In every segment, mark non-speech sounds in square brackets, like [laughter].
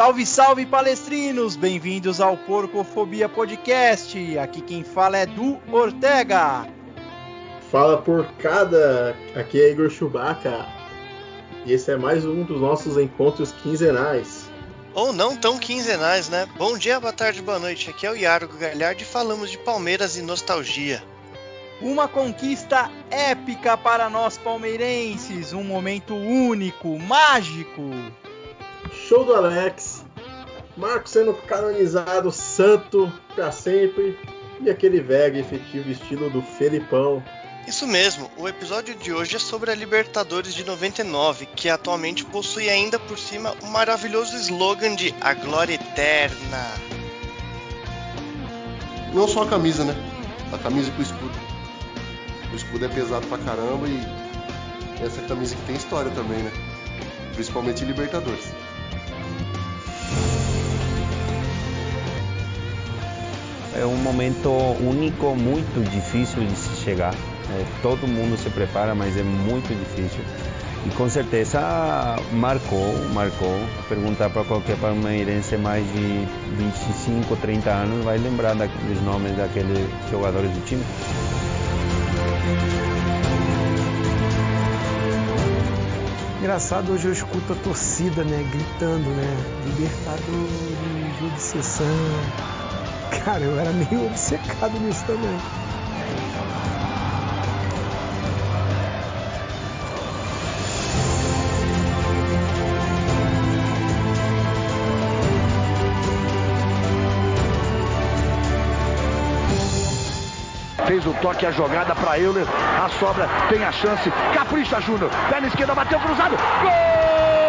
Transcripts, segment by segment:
Salve, salve palestrinos! Bem-vindos ao Porcofobia Podcast. Aqui quem fala é Du Ortega. Fala porcada! Aqui é Igor Chewbacca. E esse é mais um dos nossos encontros quinzenais. Ou não tão quinzenais, né? Bom dia, boa tarde, boa noite. Aqui é o Iago Galhardo e falamos de Palmeiras e nostalgia. Uma conquista épica para nós palmeirenses, um momento único, mágico. Show do Alex, Marcos sendo canonizado santo para sempre e aquele velho efetivo estilo do Felipão. Isso mesmo, o episódio de hoje é sobre a Libertadores de 99, que atualmente possui ainda por cima o maravilhoso slogan de A Glória Eterna. Não só a camisa, né? A camisa com o escudo. O escudo é pesado pra caramba e essa camisa que tem história também, né? Principalmente em Libertadores. É um momento único, muito difícil de se chegar. É, todo mundo se prepara, mas é muito difícil. E com certeza marcou, marcou. Perguntar para qualquer palmeirense mais de 25, 30 anos vai lembrar dos nomes daqueles jogadores do time. Engraçado, hoje eu escuto a torcida, né, gritando, né, Libertadores, sessão. Cara, eu era meio obcecado nisso também. Fez o toque, a jogada para Euler. A sobra tem a chance. Capricha Júnior. Perna esquerda, bateu cruzado. Gol!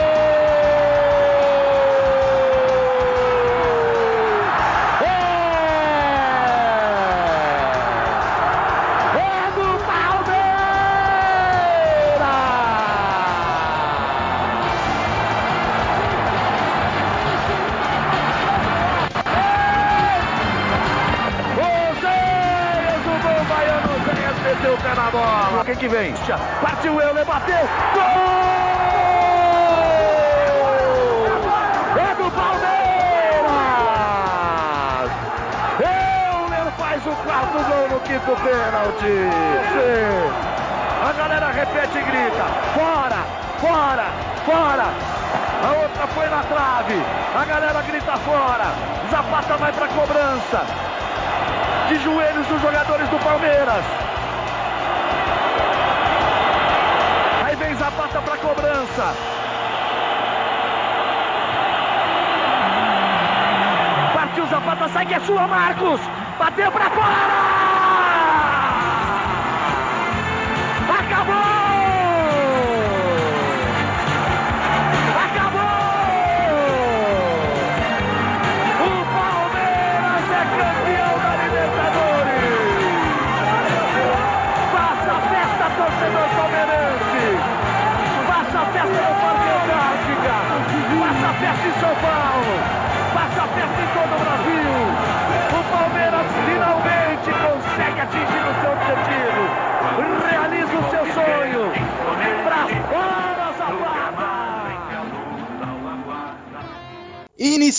Vem? Partiu Euler, bateu. Gol! É do Palmeiras! Euler faz o quarto gol no quinto pênalti. Sim. A galera repete e grita. Fora, fora, fora. A outra foi na trave. A galera grita fora. Zapata vai pra cobrança de joelhos dos jogadores do Palmeiras. Partiu Zapata, sai que é sua, Marcos. Bateu para fora!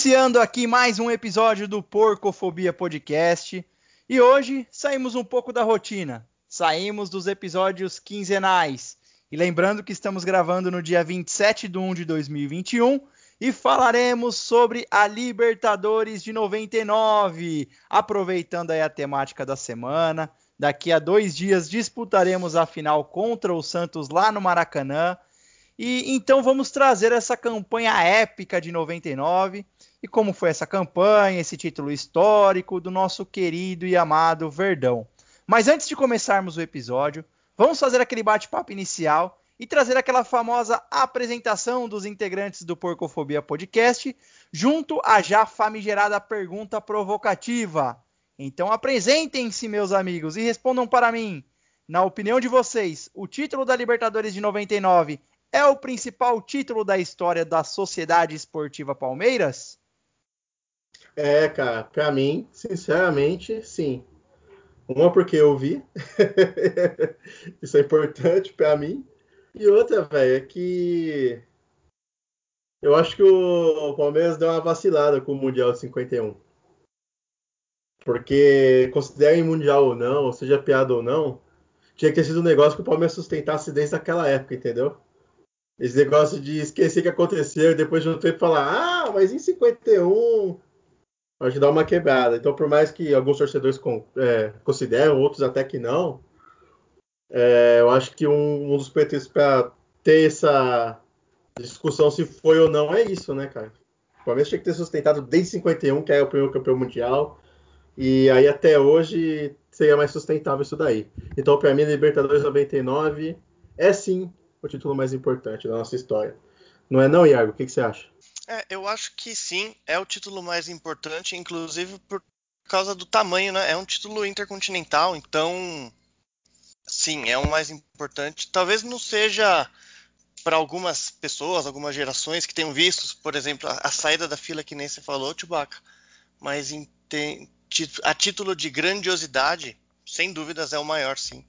Iniciando aqui mais um episódio do Porcofobia Podcast. E hoje saímos um pouco da rotina. Saímos dos episódios quinzenais. E lembrando que estamos gravando no dia 27 de 1 de 2021 e falaremos sobre a Libertadores de 99. Aproveitando aí a temática da semana. Daqui a dois dias disputaremos a final contra o Santos lá no Maracanã. E então vamos trazer essa campanha épica de 99 e como foi essa campanha, esse título histórico do nosso querido e amado Verdão. Mas antes de começarmos o episódio, vamos fazer aquele bate-papo inicial e trazer aquela famosa apresentação dos integrantes do Porcofobia Podcast, junto à já famigerada pergunta provocativa. Então apresentem-se, meus amigos, e respondam para mim. Na opinião de vocês, o título da Libertadores de 99 é o principal título da história da Sociedade Esportiva Palmeiras? É, cara, pra mim, sinceramente, sim. Uma porque eu vi. [laughs] Isso é importante pra mim. E outra, velho, é que Eu acho que o Palmeiras deu uma vacilada com o Mundial de 51. Porque, considerem Mundial ou não, ou seja piada ou não, tinha que ter sido um negócio que o Palmeiras sustentasse desde aquela época, entendeu? Esse negócio de esquecer que aconteceu e depois de um tempo falar, ah, mas em 51. Pode dar uma quebrada. Então, por mais que alguns torcedores é, consideram, outros até que não, é, eu acho que um, um dos pretextos para ter essa discussão se foi ou não é isso, né, cara? O Palmeiras tinha que ter sustentado desde 51, que é o primeiro campeão mundial, e aí até hoje seria mais sustentável isso daí. Então, para mim, Libertadores 99 é sim o título mais importante da nossa história. Não é não, Iago? O que, que você acha? É, eu acho que sim, é o título mais importante, inclusive por causa do tamanho, né? É um título intercontinental, então sim, é o mais importante. Talvez não seja para algumas pessoas, algumas gerações que tenham visto, por exemplo, a, a saída da fila que nem você falou, Chewbacca, mas em, tem, a título de grandiosidade, sem dúvidas é o maior, sim.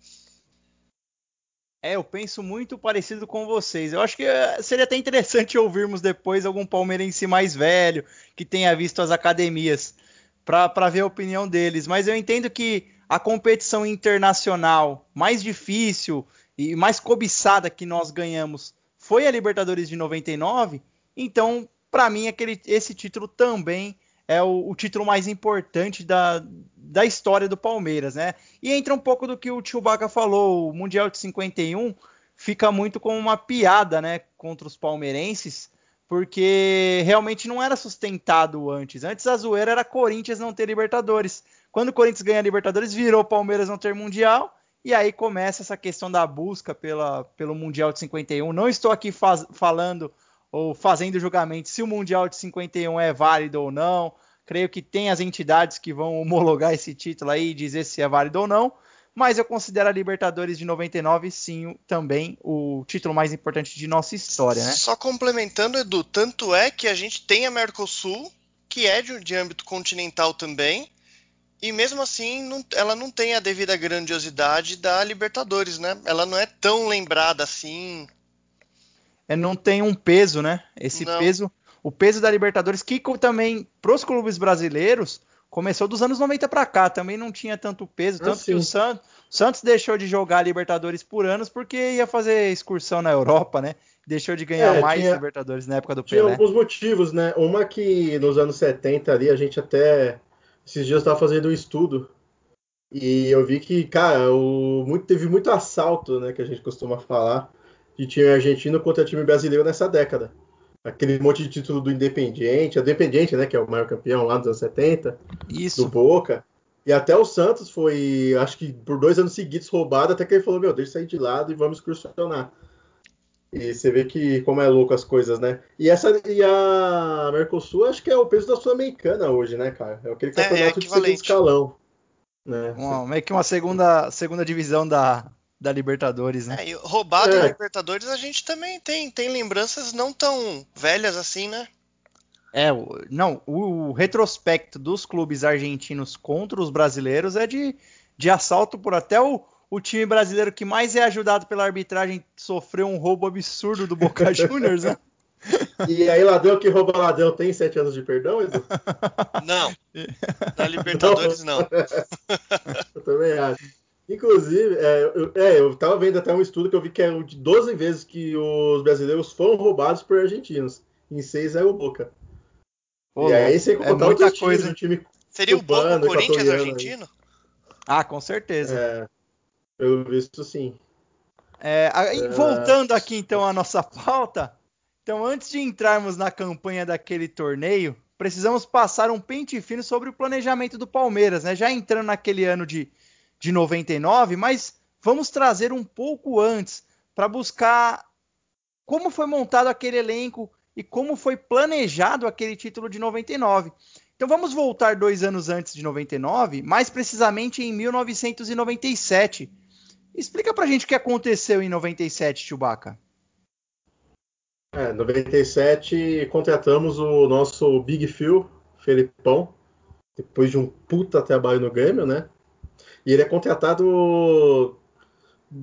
É, eu penso muito parecido com vocês. Eu acho que eh, seria até interessante [laughs] ouvirmos depois algum palmeirense mais velho que tenha visto as academias para ver a opinião deles. Mas eu entendo que a competição internacional mais difícil e mais cobiçada que nós ganhamos foi a Libertadores de 99. Então, para mim, aquele, esse título também é o, o, título mais importante da, da história do Palmeiras, né? E entra um pouco do que o Chewbacca falou, o Mundial de 51 fica muito como uma piada, né, contra os palmeirenses, porque realmente não era sustentado antes. Antes a zoeira era Corinthians não ter Libertadores. Quando o Corinthians ganha a Libertadores, virou Palmeiras não ter Mundial, e aí começa essa questão da busca pela, pelo Mundial de 51. Não estou aqui faz, falando ou fazendo julgamento se o Mundial de 51 é válido ou não. Creio que tem as entidades que vão homologar esse título aí e dizer se é válido ou não. Mas eu considero a Libertadores de 99 sim também o título mais importante de nossa história, né? Só complementando, Edu, tanto é que a gente tem a Mercosul, que é de, de âmbito continental também, e mesmo assim não, ela não tem a devida grandiosidade da Libertadores, né? Ela não é tão lembrada assim não tem um peso, né? Esse não. peso, o peso da Libertadores, que também, para os clubes brasileiros, começou dos anos 90 para cá, também não tinha tanto peso, ah, tanto ah, que o Santos, Santos deixou de jogar Libertadores por anos porque ia fazer excursão na Europa, né? Deixou de ganhar é, mais tinha, Libertadores na época do Pelé. Tinha alguns motivos, né? Uma que nos anos 70 ali, a gente até esses dias estava fazendo um estudo e eu vi que, cara, o, muito, teve muito assalto, né, que a gente costuma falar de time argentino contra time brasileiro nessa década. Aquele monte de título do Independiente, a Independiente, né, que é o maior campeão lá dos anos 70, Isso. do Boca. E até o Santos foi, acho que por dois anos seguidos roubado, até que ele falou, meu, deixa eu sair de lado e vamos excursionar. E você vê que como é louco as coisas, né? E essa e a Mercosul acho que é o peso da Sul-Americana hoje, né, cara? É aquele campeonato é, é de segundo escalão. Né? Uma, meio que uma segunda, segunda divisão da, da Libertadores, né? É, roubado é. em Libertadores a gente também tem, tem lembranças não tão velhas assim, né? É, não, o, o, retrospecto dos clubes argentinos contra os brasileiros é de, de assalto por até o, o time brasileiro que mais é ajudado pela arbitragem sofreu um roubo absurdo do Boca [laughs] Juniors, né? E aí, ladrão que rouba ladrão tem sete anos de perdão, Edu? Não. [laughs] Na Libertadores, não. não. [laughs] Eu também acho. Inclusive, é, eu, é, eu tava vendo até um estudo que eu vi que é de 12 vezes que os brasileiros foram roubados por argentinos. Em 6 é o Boca. Pô, e aí você é muita coisa. Um time Seria cubano, o Boca Corinthians argentino? Ah, com certeza. É, pelo visto, sim. É, é, voltando aqui então à nossa pauta. Então, antes de entrarmos na campanha daquele torneio, precisamos passar um pente fino sobre o planejamento do Palmeiras, né? Já entrando naquele ano de de 99, mas vamos trazer um pouco antes para buscar como foi montado aquele elenco e como foi planejado aquele título de 99. Então vamos voltar dois anos antes de 99, mais precisamente em 1997. Explica pra gente o que aconteceu em 97, Chewbacca. É, 97 contratamos o nosso Big Phil, Felipão, depois de um puta trabalho no Grêmio, né? E ele é contratado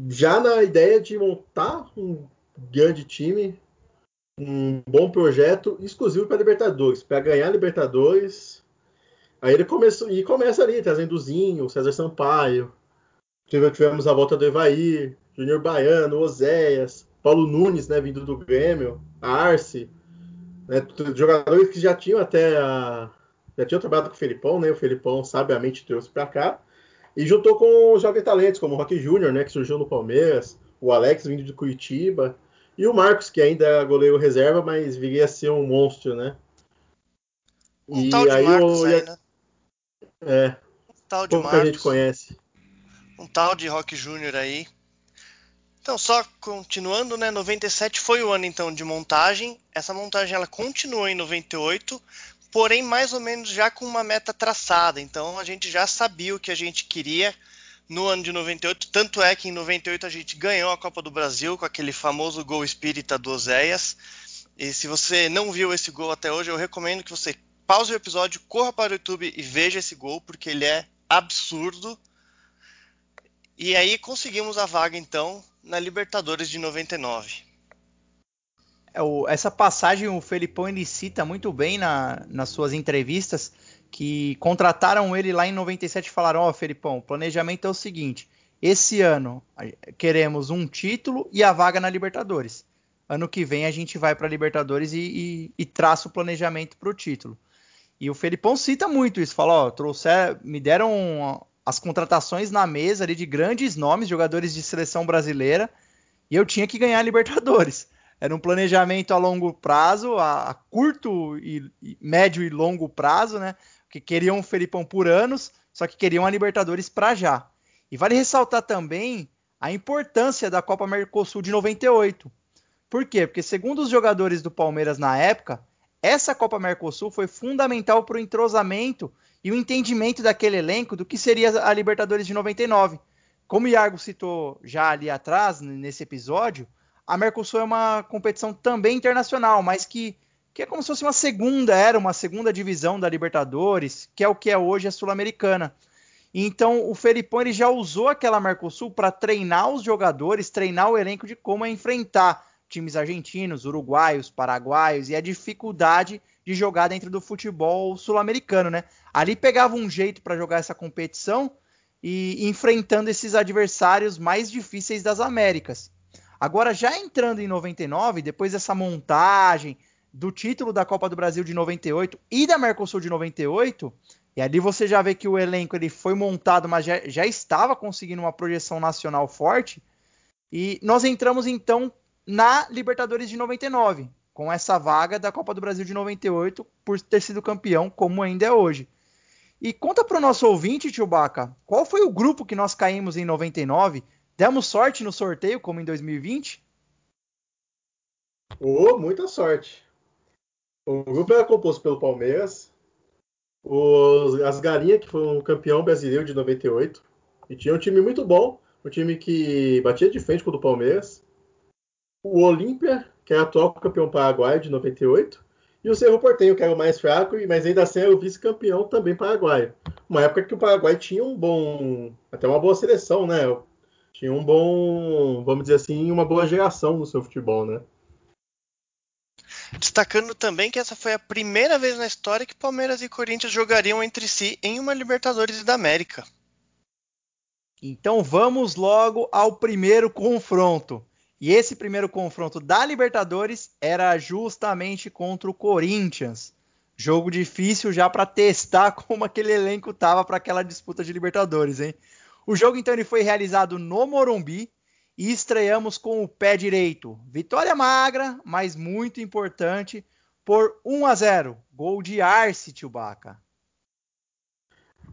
já na ideia de montar um grande time, um bom projeto exclusivo para Libertadores, para ganhar Libertadores. Aí ele começou e começa ali trazendo o Zinho, César Sampaio. Tivemos a volta do Evair, Júnior Baiano, Oséias, Paulo Nunes, né, vindo do Grêmio, Arce, né, jogadores que já tinham até a, já tinham trabalhado com o Felipão, né? O Felipão sabiamente trouxe para cá e juntou com os jovens talentos como o Roque Júnior, né, que surgiu no Palmeiras, o Alex vindo de Curitiba e o Marcos, que ainda é goleiro reserva, mas viria a ser um monstro, né? Um e tal de aí Marcos aí, né? É. Um tal de Marcos. a gente conhece. Um tal de Rock Júnior aí. Então, só continuando, né? 97 foi o ano então de montagem. Essa montagem ela continuou em 98, porém mais ou menos já com uma meta traçada. Então a gente já sabia o que a gente queria no ano de 98. Tanto é que em 98 a gente ganhou a Copa do Brasil com aquele famoso gol espírita do Oséias. E se você não viu esse gol até hoje, eu recomendo que você pause o episódio, corra para o YouTube e veja esse gol, porque ele é absurdo. E aí conseguimos a vaga então na Libertadores de 99. É, essa passagem o Felipão ele cita muito bem na, nas suas entrevistas que contrataram ele lá em 97 e falaram: Ó, oh, Felipão, o planejamento é o seguinte: esse ano queremos um título e a vaga na Libertadores. Ano que vem a gente vai para a Libertadores e, e, e, traça o planejamento para o título. E o Felipão cita muito isso: fala, ó, trouxer, me deram as contratações na mesa ali de grandes nomes, jogadores de seleção brasileira, e eu tinha que ganhar a Libertadores. Era um planejamento a longo prazo, a, a curto e, e médio e longo prazo, né? que queriam o Felipão por anos, só que queriam a Libertadores para já. E vale ressaltar também a importância da Copa Mercosul de 98. Por quê? Porque segundo os jogadores do Palmeiras na época, essa Copa Mercosul foi fundamental para o entrosamento e o entendimento daquele elenco do que seria a Libertadores de 99. Como o Iago citou já ali atrás, nesse episódio, a Mercosul é uma competição também internacional, mas que que é como se fosse uma segunda, era uma segunda divisão da Libertadores, que é o que é hoje a Sul-Americana. Então o Felipão ele já usou aquela Mercosul para treinar os jogadores, treinar o elenco de como enfrentar times argentinos, uruguaios, paraguaios e a dificuldade de jogar dentro do futebol sul-americano, né? Ali pegava um jeito para jogar essa competição e enfrentando esses adversários mais difíceis das Américas. Agora já entrando em 99, depois dessa montagem, do título da Copa do Brasil de 98 e da Mercosul de 98, e ali você já vê que o elenco ele foi montado, mas já, já estava conseguindo uma projeção nacional forte. E nós entramos então na Libertadores de 99, com essa vaga da Copa do Brasil de 98 por ter sido campeão, como ainda é hoje. E conta para o nosso ouvinte, Tio Baca, qual foi o grupo que nós caímos em 99? Demos sorte no sorteio, como em 2020? Oh, muita sorte. O grupo era composto pelo Palmeiras, os, as Galinhas, que foi um campeão brasileiro de 98, e tinha um time muito bom, um time que batia de frente com o do Palmeiras, o Olímpia, que é atual campeão paraguaio de 98, e o Cerro Portenho, que era o mais fraco, mas ainda assim era o vice-campeão também paraguaio. Uma época que o Paraguai tinha um bom, até uma boa seleção, né? Tinha um bom, vamos dizer assim, uma boa geração no seu futebol, né? Destacando também que essa foi a primeira vez na história que Palmeiras e Corinthians jogariam entre si em uma Libertadores da América. Então vamos logo ao primeiro confronto. E esse primeiro confronto da Libertadores era justamente contra o Corinthians. Jogo difícil já para testar [laughs] como aquele elenco tava para aquela disputa de Libertadores, hein? O jogo então ele foi realizado no Morumbi e estreamos com o pé direito. Vitória magra, mas muito importante, por 1 a 0. Gol de Arce, Baca.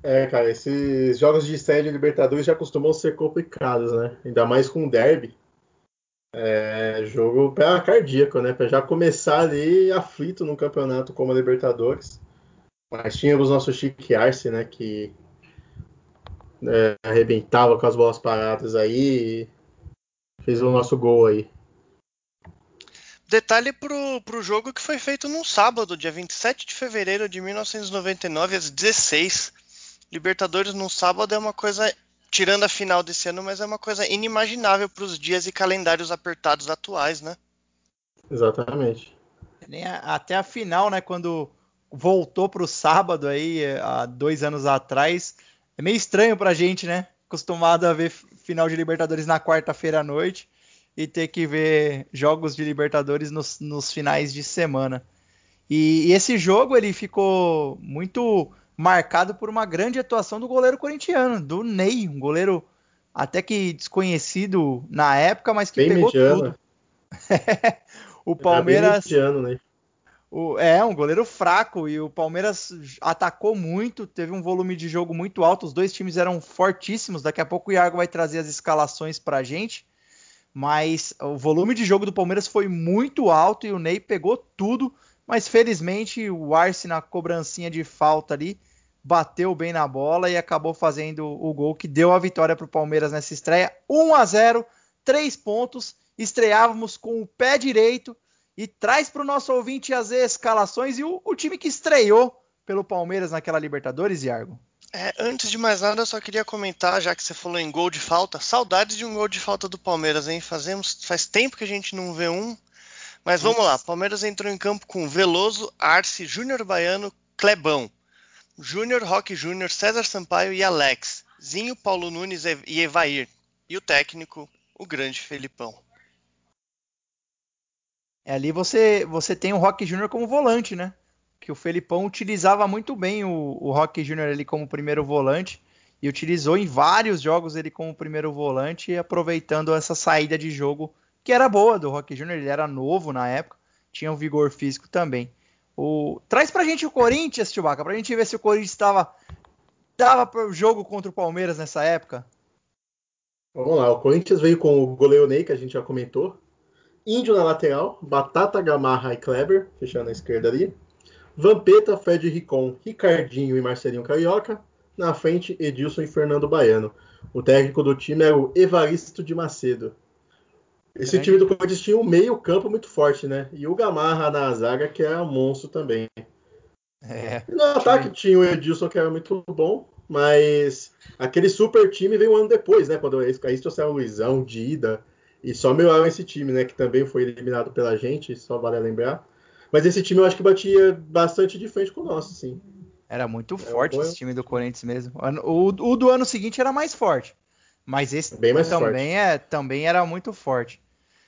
É, cara, esses jogos de série de Libertadores já costumam ser complicados, né? Ainda mais com o derby. É, jogo pé cardíaco, né? Para já começar ali aflito num campeonato como a Libertadores. Mas tínhamos nosso Chique Arce, né? Que é, arrebentava com as bolas paradas aí fez o nosso gol aí. Detalhe pro, pro jogo que foi feito num sábado, dia 27 de fevereiro de 1999, às 16. Libertadores num sábado é uma coisa, tirando a final desse ano, mas é uma coisa inimaginável para os dias e calendários apertados atuais, né? Exatamente. Nem a- até a final, né? Quando voltou pro sábado aí, há dois anos atrás, é meio estranho pra gente, né? Acostumado a ver final de Libertadores na quarta-feira à noite e ter que ver jogos de Libertadores nos, nos finais de semana. E, e esse jogo ele ficou muito marcado por uma grande atuação do goleiro corintiano, do Ney, um goleiro até que desconhecido na época, mas que Bem pegou mediano. tudo. [laughs] o Palmeiras mediano, né? O- é, um goleiro fraco e o Palmeiras atacou muito, teve um volume de jogo muito alto, os dois times eram fortíssimos. Daqui a pouco o Iago vai trazer as escalações pra gente, mas o volume de jogo do Palmeiras foi muito alto e o Ney pegou tudo, mas felizmente o Arce na cobrancinha de falta ali bateu bem na bola e acabou fazendo o gol que deu a vitória para o Palmeiras nessa estreia. 1 a 0, três pontos, estreávamos com o pé direito e traz para o nosso ouvinte as escalações e o, o time que estreou pelo Palmeiras naquela Libertadores, Iargo. É, antes de mais nada, eu só queria comentar, já que você falou em gol de falta, saudades de um gol de falta do Palmeiras, hein? Fazemos, faz tempo que a gente não vê um. Mas vamos lá, Palmeiras entrou em campo com Veloso, Arce, Júnior Baiano, Clebão, Júnior, Roque Júnior, César Sampaio e Alex, Zinho, Paulo Nunes e Evair. E o técnico, o grande Felipão. É, ali você, você tem o Rock Júnior como volante, né? Que o Felipão utilizava muito bem o, o Rock Júnior ali como primeiro volante e utilizou em vários jogos ele como primeiro volante, aproveitando essa saída de jogo que era boa do Rock Júnior, ele era novo na época, tinha um vigor físico também. O... Traz pra gente o Corinthians, Chewbacca, pra gente ver se o Corinthians estava dava pro jogo contra o Palmeiras nessa época. Vamos lá, o Corinthians veio com o goleiro Ney, que a gente já comentou. Índio na lateral, Batata, Gamarra e Kleber, fechando a esquerda ali. Vampeta, Fred Ricon, Ricardinho e Marcelinho Carioca. Na frente, Edilson e Fernando Baiano. O técnico do time era o Evaristo de Macedo. Esse Grande. time do Corinthians tinha um meio campo muito forte, né? E o Gamarra na zaga, que era um monstro também. É, no ataque tinha o Edilson, que era muito bom, mas aquele super time veio um ano depois, né? Quando eles aí trouxeram o Luizão, Dida, e só melhoraram esse time, né? Que também foi eliminado pela gente, só vale lembrar. Mas esse time eu acho que batia bastante de frente com o nosso, sim. Era muito É, forte esse time do Corinthians mesmo. O, o do ano seguinte era mais forte. Mas esse Bem mais também, é, também era muito forte.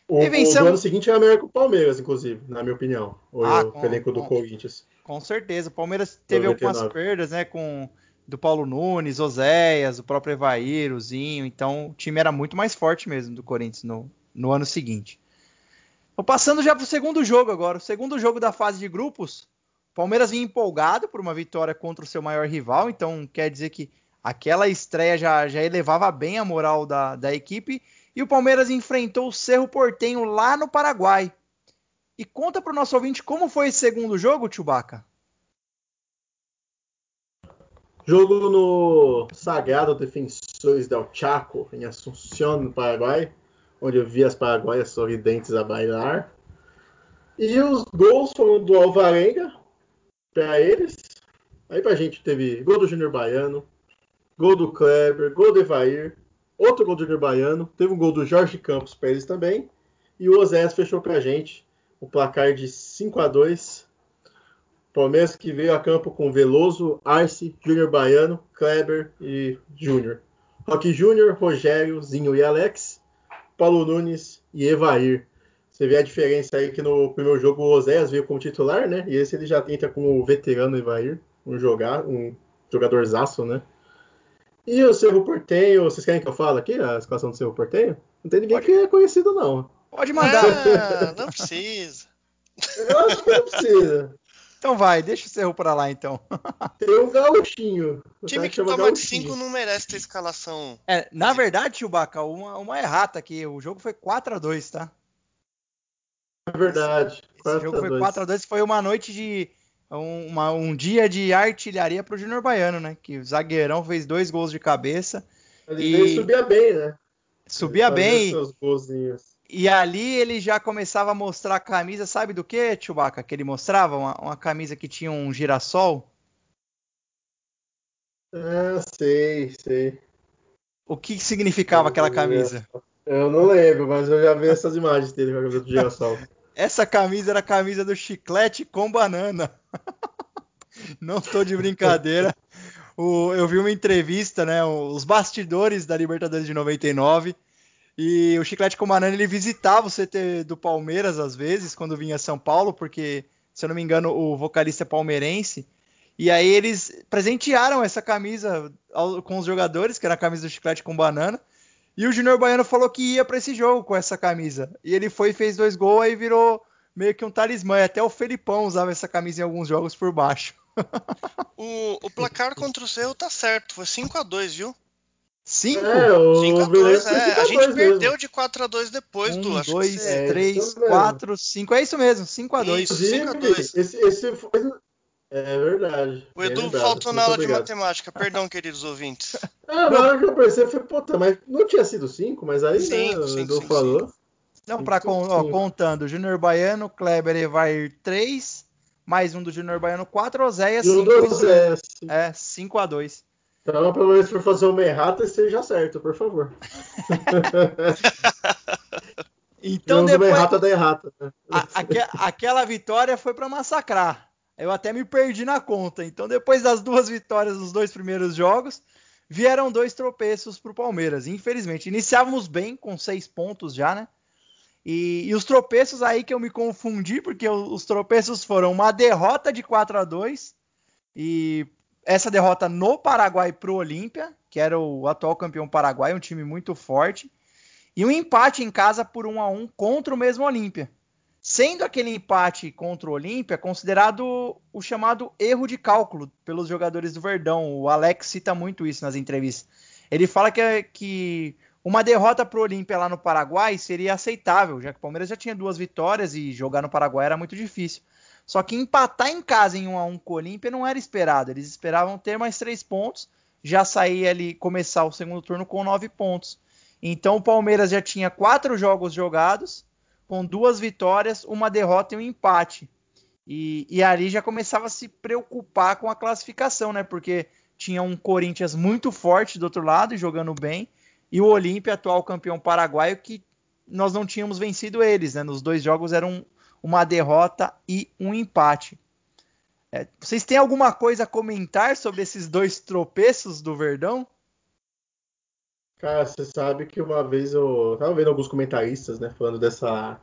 O, o do ano seguinte era melhor que o Palmeiras, inclusive, na minha opinião. O, Ah, com- elenco do com- Corinthians. Com certeza. O Palmeiras teve algumas 99. perdas, né? Com do Paulo Nunes, Oséias, o próprio Evair, o Zinho. Então o time era muito mais forte mesmo do Corinthians no, no ano seguinte. Então, passando já para o segundo jogo agora. O segundo jogo da fase de grupos. O Palmeiras vinha empolgado por uma vitória contra o seu maior rival. Então quer dizer que aquela estreia já, já elevava bem a moral da, da equipe. E o Palmeiras enfrentou o Cerro Portenho lá no Paraguai. E conta para o nosso ouvinte como foi esse segundo jogo, Chewbacca. Jogo no Sagrado Defensores del Chaco, em Assunción, no Paraguai, onde eu vi as paraguaias sorridentes a bailar. E os gols foram do Alvarenga para eles. Aí pra gente teve gol do Júnior Baiano, gol do Kleber, gol do Evair, outro gol do Júnior Baiano, teve um gol do Jorge Campos para eles também. E o Osés fechou pra gente o placar de 5 a 2 Palmeiras que veio a campo com Veloso, Arce, Júnior Baiano, Kleber e Júnior. Roque Júnior, Rogério, Zinho e Alex, Paulo Nunes e Evair. Você vê a diferença aí que no primeiro jogo o Oséias veio como titular, né? E esse ele já entra como veterano Evair, um, jogar, um jogadorzaço, né? E o Cerro Portenho, vocês querem que eu fale aqui a escalação do Cerro Portenho? Não tem ninguém que é conhecido, não. Pode mandar. Ah, [laughs] não precisa. Eu acho que não precisa. Então vai, deixa o Cerro pra lá então. [laughs] Tem um gauchinho. O Time que toma de Gauchinho. 5 não merece ter escalação. É, na verdade, Chewbacca, uma, uma errata aqui. O jogo foi 4 a 2 tá? É verdade. Esse 4 jogo a foi 2. 4 a 2 foi uma noite de. Um, uma- um dia de artilharia pro Júnior Baiano, né? Que o zagueirão fez dois gols de cabeça. Ele E- subia bem, né? Subia Fazia bem. Seus golzinhos. E ali ele já começava a mostrar a camisa, sabe do que, Chewbacca? Que ele mostrava? Uma, uma camisa que tinha um girassol. Ah, sei, sei. O que significava aquela camisa? Eu não lembro, mas eu já vi essas imagens dele com a camisa do girassol. Essa camisa era a camisa do chiclete com banana. [laughs] Não tô de brincadeira. O, eu vi uma entrevista, né? Os bastidores da Libertadores de 99. E o Chiclete com Banana ele visitava o CT do Palmeiras às vezes, quando vinha São Paulo, porque, se eu não me engano, o vocalista é palmeirense. E aí eles presentearam essa camisa com os jogadores, que era a camisa do Chiclete com Banana. E o Júnior Baiano falou que ia para esse jogo com essa camisa. E ele foi fez dois gols e virou meio que um talismã. Até o Felipão usava essa camisa em alguns jogos por baixo. [laughs] o, o, placar contra o Cerro tá certo, foi 5 a 2 viu? 5? É, o 5 a 2 é. A gente perdeu de 4 a 2 depois um, do. Acho 2, 3, 4, 5. É isso mesmo, 5 a 2 5 a 2 esse, esse foi. É verdade. O Edu lembrado, faltou na aula obrigado. de matemática, perdão, queridos ouvintes. [laughs] Ah, na hora que eu pensei, foi, puta, mas não tinha sido 5, mas aí sim, né, o sim, Edu sim, falou. Sim. Não, pra con ó, contando, Júnior Baiano, Kleber Evair 3, mais um do Júnior Baiano 4, Oséia 5. É, 5 a 2 Então, pelo menos por fazer uma errata, esteja certo, por favor. [laughs] então, depois... uma errata da errata. Né? A, aqu aquela vitória foi para massacrar. Eu até me perdi na conta. Então, depois das duas vitórias nos dois primeiros jogos, vieram dois tropeços para o Palmeiras. Infelizmente, iniciávamos bem, com seis pontos já, né? E, e, os tropeços aí que eu me confundi, porque os tropeços foram uma derrota de 4 a 2 e essa derrota no Paraguai para o Olímpia, que era o atual campeão paraguai, um time muito forte, e um empate em casa por 1 a 1 contra o mesmo Olímpia sendo aquele empate contra o Olímpia considerado o chamado erro de cálculo pelos jogadores do Verdão. O Alex cita muito isso nas entrevistas. Ele fala que, que uma derrota para o Olímpia lá no Paraguai seria aceitável, já que o Palmeiras já tinha duas vitórias e jogar no Paraguai era muito difícil. Só que empatar em casa em 1 a 1 com o Olímpia não era esperado. Eles esperavam ter mais três pontos, já sair ali, começar o segundo turno com nove pontos. Então o Palmeiras já tinha quatro jogos jogados com duas vitórias, uma derrota e um empate. E, e ali já começava a se preocupar com a classificação, né? Porque tinha um Corinthians muito forte do outro lado, jogando bem, e o Olímpia, atual campeão paraguaio, que nós não tínhamos vencido eles, né? Nos dois jogos eram uma derrota e um empate. É, vocês têm alguma coisa a comentar sobre esses dois tropeços do Verdão? Cara, você sabe que uma vez eu tava vendo alguns comentaristas, né, falando dessa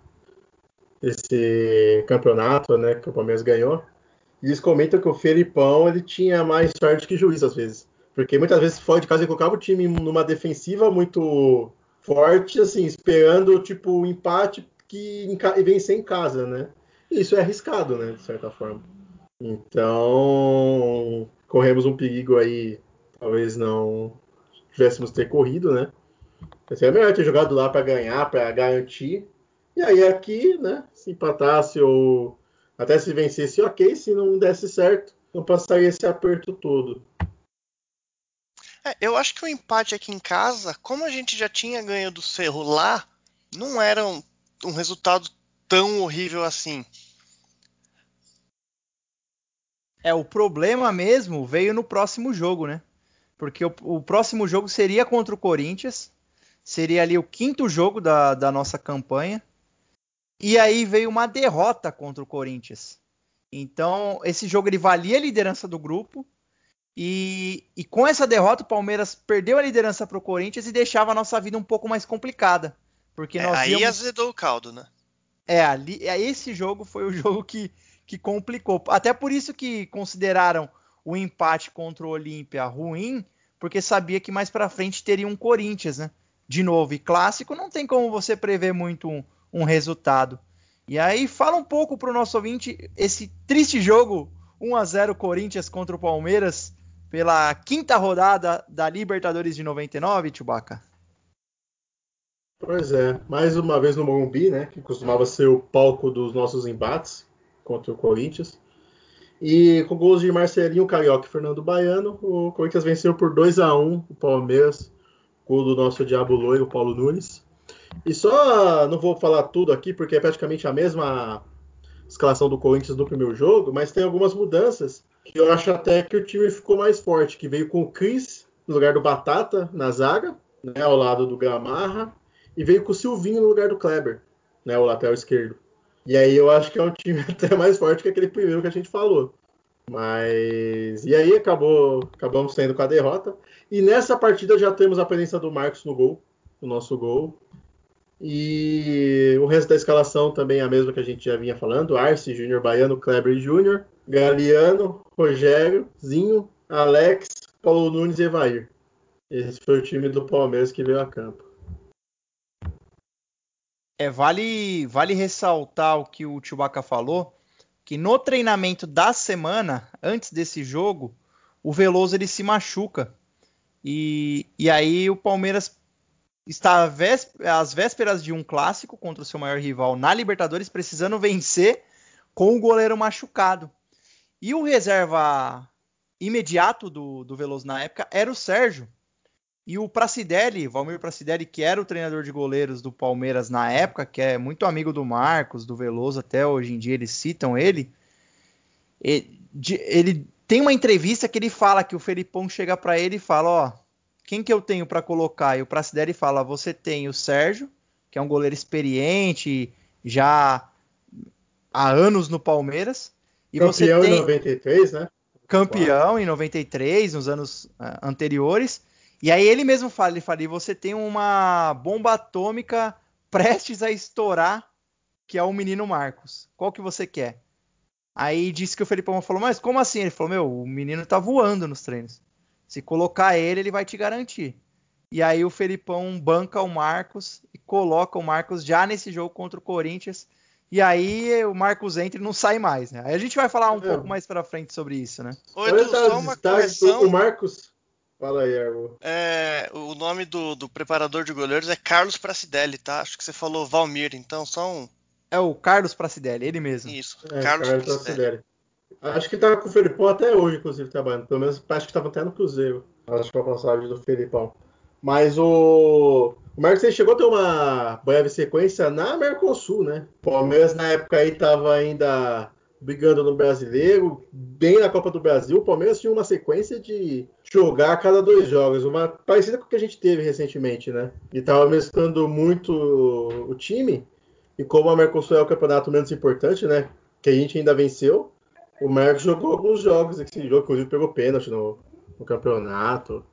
esse campeonato, né, que o Palmeiras ganhou. E eles comentam que o Felipão ele tinha mais sorte que juiz às vezes, porque muitas vezes fora de casa ele colocava o time numa defensiva muito forte, assim, esperando tipo um empate que vencer em casa, né? Isso é arriscado, né, de certa forma. Então, corremos um perigo aí, talvez não tivéssemos ter corrido, né? Seria melhor ter jogado lá para ganhar, para garantir. E aí aqui, né? Se empatasse ou até se vencesse, ok. Se não desse certo, não passaria esse aperto todo. É, eu acho que o empate aqui em casa, como a gente já tinha ganho do Cerro lá, não era um, um resultado tão horrível assim. É, o problema mesmo veio no próximo jogo, né? porque o, o, próximo jogo seria contra o Corinthians, seria ali o quinto jogo da, da nossa campanha, e aí veio uma derrota contra o Corinthians. Então, esse jogo ele valia a liderança do grupo, e, e com essa derrota o Palmeiras perdeu a liderança para o Corinthians e deixava a nossa vida um pouco mais complicada. Porque é, nós aí íamos... azedou o caldo, né? É, ali, é, esse jogo foi o [laughs] jogo que, que complicou. Até por isso que consideraram o empate contra o Olímpia ruim, porque sabia que mais para frente teria um Corinthians, né? De novo, e clássico não tem como você prever muito um, um resultado. E aí fala um pouco para o nosso ouvinte esse triste jogo 1 a 0 Corinthians contra o Palmeiras pela quinta rodada da Libertadores de 99, Chewbacca. Pois é, mais uma vez no Morumbi, né, que costumava ser o palco dos nossos embates contra o Corinthians. E com gols de Marcelinho Carioca e Fernando Baiano, o Corinthians venceu por 2 a 1 o Palmeiras, gol do nosso Diabo Loiro, Paulo Nunes. E só não vou falar tudo aqui, porque é praticamente a mesma escalação do Corinthians no primeiro jogo, mas tem algumas mudanças que eu acho até que o time ficou mais forte, que veio com o Cris no lugar do Batata na zaga, né, ao lado do Gamarra, e veio com o Silvinho no lugar do Kleber, né, o lateral esquerdo. E aí eu acho que é um time [laughs] até mais forte que aquele primeiro que a gente falou. Mas. E aí acabou, acabamos saindo com a derrota. E nessa partida já temos a presença do Marcos no gol, no nosso gol. E o resto da escalação também é a mesma que a gente já vinha falando: Arce, Júnior Baiano, Kleber Júnior, Galeano, Rogério, Zinho, Alex, Paulo Nunes e Evair. Esse foi o time do Palmeiras que veio a campo. É, vale, vale ressaltar o que o Chewbacca falou, que no treinamento da semana, antes desse jogo, o Veloso ele se machuca. E, e aí o Palmeiras está às vésperas de um clássico contra o seu maior rival na Libertadores, precisando vencer com o goleiro machucado. E o reserva imediato do, do Veloso na época era o Sérgio. E o Pracidelli, Valmir Pracidelli, que era o treinador de goleiros do Palmeiras na época, que é muito amigo do Marcos, do Veloso, até hoje em dia eles citam ele. Ele, tem uma entrevista que ele fala que o Felipão chega para ele e fala: Ó, quem que eu tenho para colocar? E o Pracidelli fala: Você tem o Sérgio, que é um goleiro experiente, já há anos no Palmeiras. E campeão você tem... em 93, né? Campeão em 93, nos anos uh, anteriores. E aí ele mesmo fala, ele fala, e você tem uma bomba atômica prestes a estourar, que é o menino Marcos. Qual que você quer? Aí disse que o Felipão falou, mas como assim? Ele falou, meu, o menino tá voando nos treinos. Se colocar ele, ele vai te garantir. E aí o Felipão banca o Marcos e coloca o Marcos já nesse jogo contra o Corinthians. E aí o Marcos entra e não sai mais, né? Aí a gente vai falar um é. pouco mais pra frente sobre isso, né? Oi, Edu, só uma correção. O Marcos, Fala aí, Argo. É, o nome do, do, preparador de goleiros é Carlos Pracidelli, tá? Acho que você falou Valmir, então são. É o Carlos Pracidelli, ele mesmo. Isso, é, Carlos, Carlos Pracidelli. Acho que tá com o Felipão até hoje, inclusive, trabalhando. Pelo menos acho que tava até no Cruzeiro. Acho que é a passagem do Felipão. Mas o. O Marcos chegou a ter uma breve sequência na Mercosul, né? O Palmeiras na época aí tava ainda brigando no brasileiro, bem na Copa do Brasil. O Palmeiras tinha uma sequência de jogar a cada dois jogos, uma parecida com o que a gente teve recentemente, né? E tava mesclando muito o time. E como a Mercosul é o campeonato menos importante, né? Que a gente ainda venceu, o Mercos jogou alguns jogos. Esse jogo, inclusive, pegou pênalti no, no campeonato.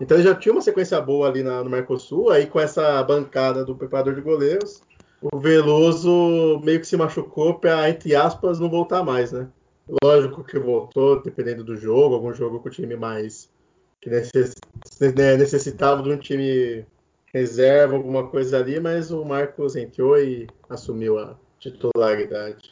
Então ele já tinha uma sequência boa ali na, no Mercosul, aí com essa bancada do preparador de goleiros, o Veloso meio que se machucou para, entre aspas, não voltar mais, né? Lógico que voltou, dependendo do jogo, algum jogo com o time mais que né, necessitava de um time reserva, alguma coisa ali, mas o Marcos entrou e assumiu a titularidade.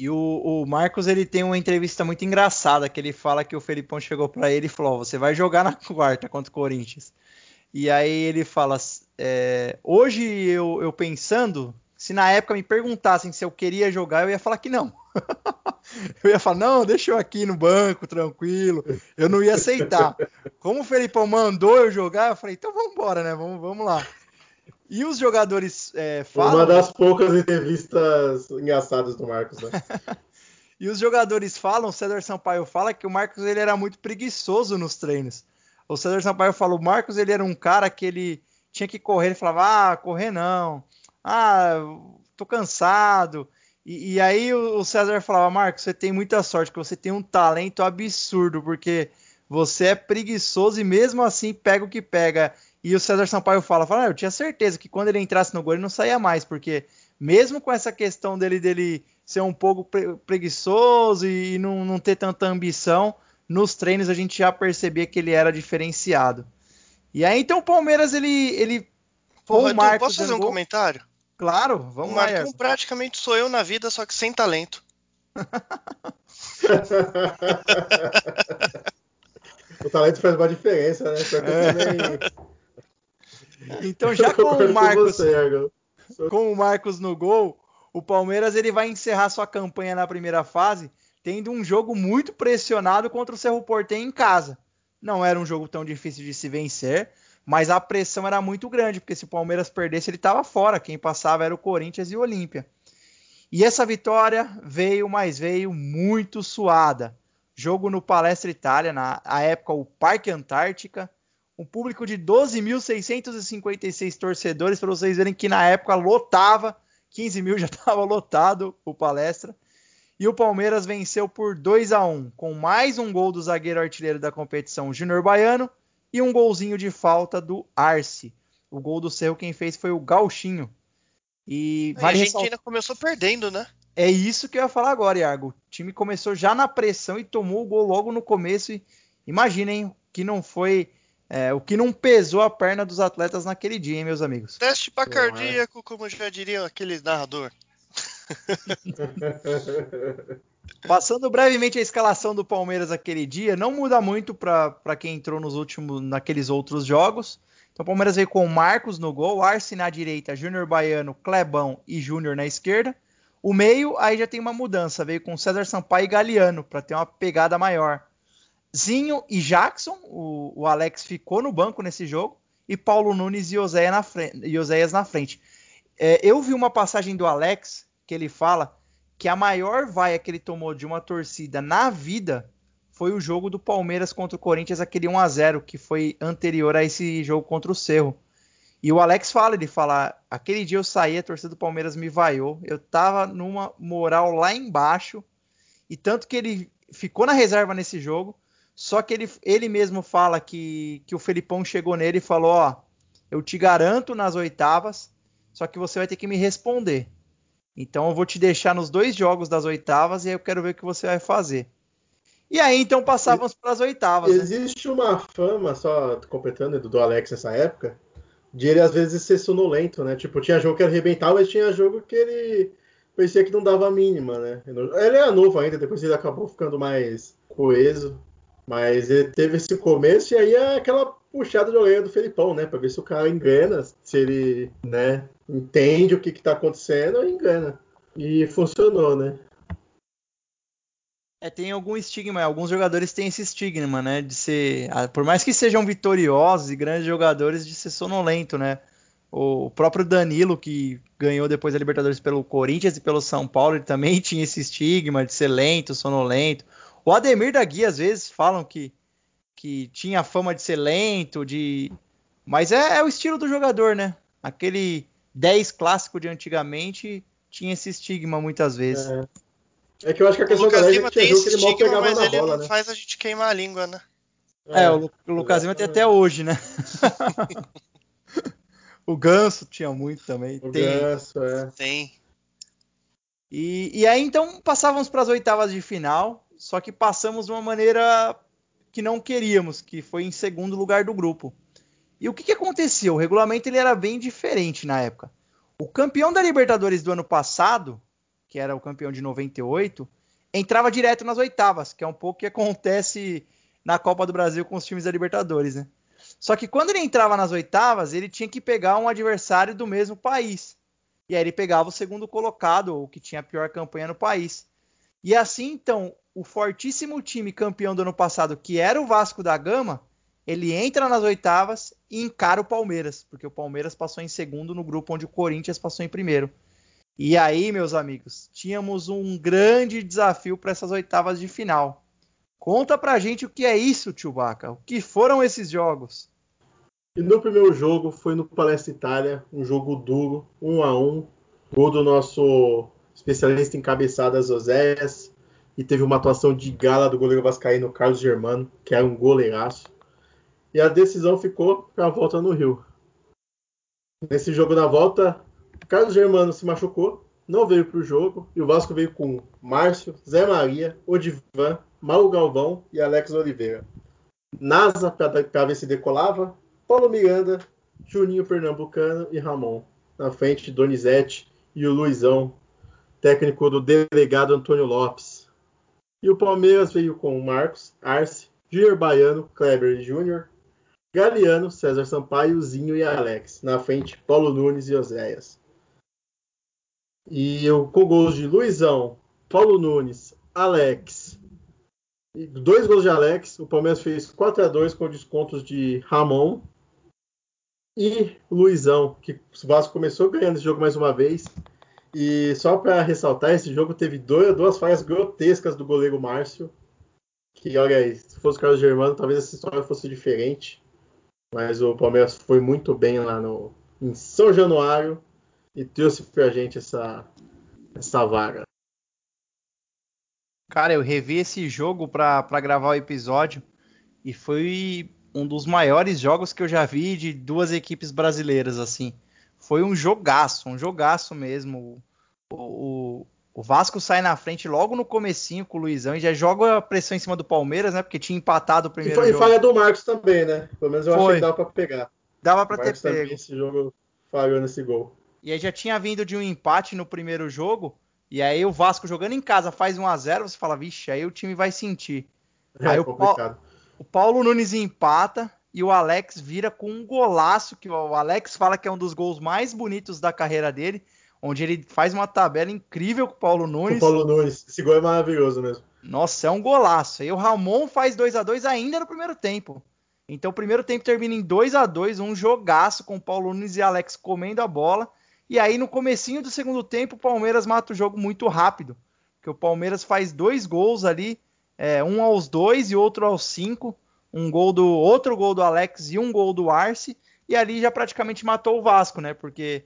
E o, o, Marcos ele tem uma entrevista muito engraçada que ele fala que o Felipão chegou para ele e falou: você vai jogar na quarta contra o Corinthians. E aí ele fala: é, hoje eu, eu, pensando, se na época me perguntassem se eu queria jogar, eu ia falar que não. [laughs] eu ia falar: não, deixa eu aqui no banco, tranquilo. Eu não ia aceitar. Como o Felipão mandou eu jogar, eu falei: então vamos embora, né? Vamos, vamos lá. E os jogadores é, falam. Uma das poucas entrevistas engraçadas do Marcos, né? [laughs] e os jogadores falam, o César Sampaio fala que o Marcos ele era muito preguiçoso nos treinos. O César Sampaio falou, o Marcos ele era um cara que ele tinha que correr, ele falava, ah, correr não, ah, tô cansado. E, e aí o, César falava, Marcos, você tem muita sorte, que você tem um talento absurdo, porque você é preguiçoso e mesmo assim pega o que pega. E o César Sampaio fala, fala, ah, eu tinha certeza que quando ele entrasse no gol ele não saía mais, porque mesmo com essa questão dele dele ser um pouco preguiçoso e não, não ter tanta ambição, nos treinos a gente já percebia que ele era diferenciado. E aí então o Palmeiras ele ele o Marcos posso fazer um comentário? Claro, vamos o Marcos lá. praticamente sou eu na vida, só que sem talento. [laughs] o talento faz uma diferença, né? É. Então já com [laughs] o Marcos com, você, com o Marcos no gol, o Palmeiras ele vai encerrar sua campanha na primeira fase tendo um jogo muito pressionado contra o Cerro Porteño em casa. Não era um jogo tão difícil de se vencer, mas a pressão era muito grande, porque se o Palmeiras perdesse, ele estava fora. Quem passava era o Corinthians e o Olímpia. E essa vitória veio, mas veio muito suada. Jogo no Palestra Itália, na época o Parque Antártica. Um público de 12.656 torcedores, para vocês verem que na época lotava 15 mil já [laughs] estava lotado o palestra. E o Palmeiras venceu por 2 a 1 com mais um gol do zagueiro artilheiro da competição, Júnior Baiano, e um golzinho de falta do Arce. O gol do Cerro quem fez foi o Gauchinho. E vale a Argentina ressalt... começou perdendo, né? É isso que eu ia falar agora, Iago. O time começou já na pressão e tomou o gol logo no começo. E imaginem que não foi. É, o que não pesou a perna dos atletas naquele dia, hein, meus amigos? Teste para cardíaco, como já diria aquele narrador. [laughs] Passando brevemente a escalação do Palmeiras aquele dia, não muda muito para quem entrou nos últimos, naqueles outros jogos. Então o Palmeiras veio com Marcos no gol, Arce na direita, Júnior Baiano, Clebão e Júnior na esquerda. O meio, aí já tem uma mudança, veio com César Sampaio e Galeano, para ter uma pegada maior. Zinho e Jackson, o, o, Alex ficou no banco nesse jogo, e Paulo Nunes e Oséias na frente. É, eu vi uma passagem do Alex que ele fala que a maior vaia que ele tomou de uma torcida na vida foi o jogo do Palmeiras contra o Corinthians, aquele 1 a 0 que foi anterior a esse jogo contra o Cerro. E o Alex fala, ele fala, aquele dia eu saí, a torcida do Palmeiras me vaiou, eu tava numa moral lá embaixo, e tanto que ele ficou na reserva nesse jogo, só que ele, ele mesmo fala que, que o Felipão chegou nele e falou, ó, eu te garanto nas oitavas, só que você vai ter que me responder. Então eu vou te deixar nos dois jogos das oitavas e aí eu quero ver o que você vai fazer. E aí então passávamos para as oitavas. Né? Existe né? uma fama, só completando do Alex nessa época, de ele às vezes ser sonolento, né? Tipo, tinha jogo que ele arrebentava, mas tinha jogo que ele parecia que não dava a mínima, né? Ele era novo ainda, depois ele acabou ficando mais coeso. Mas ele teve esse começo e aí é aquela puxada de orelha do Felipão, né? Pra ver se o cara engana, se ele, né, entende o que, que tá acontecendo ou engana. E funcionou, né? É, tem algum estigma, alguns jogadores têm esse estigma, né, de ser, por mais que sejam vitoriosos e grandes jogadores, de ser sonolento, né? O próprio Danilo, que ganhou depois a Libertadores pelo Corinthians e pelo São Paulo, ele também [laughs] tinha esse estigma de ser lento, sonolento. O Ademir da Guia, às vezes, falam que, que tinha fama de ser lento, de. Mas é, é o estilo do jogador, né? Aquele 10 clássico de antigamente tinha esse estigma muitas vezes. É. É que eu acho que a questão da Lima tem esse pegava mas na ele bola, não né? faz a gente queimar a língua, né? É, é o, o Lucas Lima tem até hoje, né? [laughs] o Ganso tinha muito também. O tem. Ganso, é. Tem. E, e aí então passávamos para as oitavas de final, só que passamos de uma maneira que não queríamos, que foi em segundo lugar do grupo. E o que, que aconteceu? O regulamento ele era bem diferente na época. O campeão da Libertadores do ano passado que era o campeão de 98, entrava direto nas oitavas, que é um pouco o que acontece na Copa do Brasil com os times da Libertadores, né? Só que quando ele entrava nas oitavas, ele tinha que pegar um adversário do mesmo país. E aí ele pegava o segundo colocado, ou que tinha a pior campanha no país. E assim, então, o fortíssimo time campeão do ano passado, que era o Vasco da Gama, ele entra nas oitavas e encara o Palmeiras, porque o Palmeiras passou em segundo no grupo onde o Corinthians passou em primeiro. E aí, meus amigos, tínhamos um grande desafio para essas oitavas de final. Conta pra gente o que é isso, Chewbacca. O que foram esses jogos? E no primeiro jogo foi no Palestra Itália, um jogo duro, um a um. Gol do nosso especialista em cabeçadas, Oséias. E teve uma atuação de gala do goleiro vascaíno Carlos Germano, que era um goleiraço. E a decisão ficou para a volta no Rio. Nesse jogo da volta, Carlos Germano se machucou, não veio para o jogo, e o Vasco veio com Márcio, Zé Maria, Odivan, Mauro Galvão e Alex Oliveira. Nasa para ver se decolava, Paulo Miranda, Juninho Pernambucano e Ramon. Na frente, Donizete e o Luizão, técnico do delegado Antônio Lopes. E o Palmeiras veio com Marcos, Arce, Júnior Baiano, Kleber Júnior, Galeano, César Sampaio, Zinho e Alex. Na frente, Paulo Nunes e Oséias. E eu, com gols de Luizão, Paulo Nunes, Alex. E dois gols de Alex. O Palmeiras fez 4 a 2 com descontos de Ramon e Luizão, que o Vasco começou ganhando esse jogo mais uma vez. E só para ressaltar, esse jogo teve dois, duas falhas grotescas do goleiro Márcio. Que, olha aí, se fosse o Carlos Germano, talvez essa história fosse diferente. Mas o Palmeiras foi muito bem lá no, em São Januário e trouxe pra gente essa, essa vaga. Cara, eu revi esse jogo pra, pra gravar o episódio e foi um dos maiores jogos que eu já vi de duas equipes brasileiras, assim. Foi um jogaço, um jogaço mesmo. O, o, o Vasco sai na frente logo no comecinho com o Luizão e já joga a pressão em cima do Palmeiras, né? Porque tinha empatado o E, primeiro e jogo. falha do Marcos também, né? Pelo menos eu Foi. achei que dava pra pegar. Dava pra o ter Marcos também, pego. esse jogo falhou nesse gol. E aí já tinha vindo de um empate no primeiro jogo. E aí o Vasco jogando em casa faz 1 a 0 você fala, vixe, aí o time vai sentir. É Aí o complicado. O Paulo Nunes empata e o Alex vira com um golaço que o Alex fala que é um dos gols mais bonitos da carreira dele, onde ele faz uma tabela incrível com o Paulo O Nunes. Paulo Nunes. Esse gol é maravilhoso mesmo. Nossa, é um golaço. E o Ramon faz 2 a 2 ainda no primeiro tempo. Então o primeiro tempo termina em 2 a 2 um jogaço com o Paulo Nunes e Alex comendo a bola. E aí no comecinho do segundo tempo o Palmeiras mata o jogo muito rápido. Porque o Palmeiras faz dois gols ali, é, um aos dois e outro aos cinco. Um gol do outro gol do Alex e um gol do Arce. E ali já praticamente matou o Vasco, né? Porque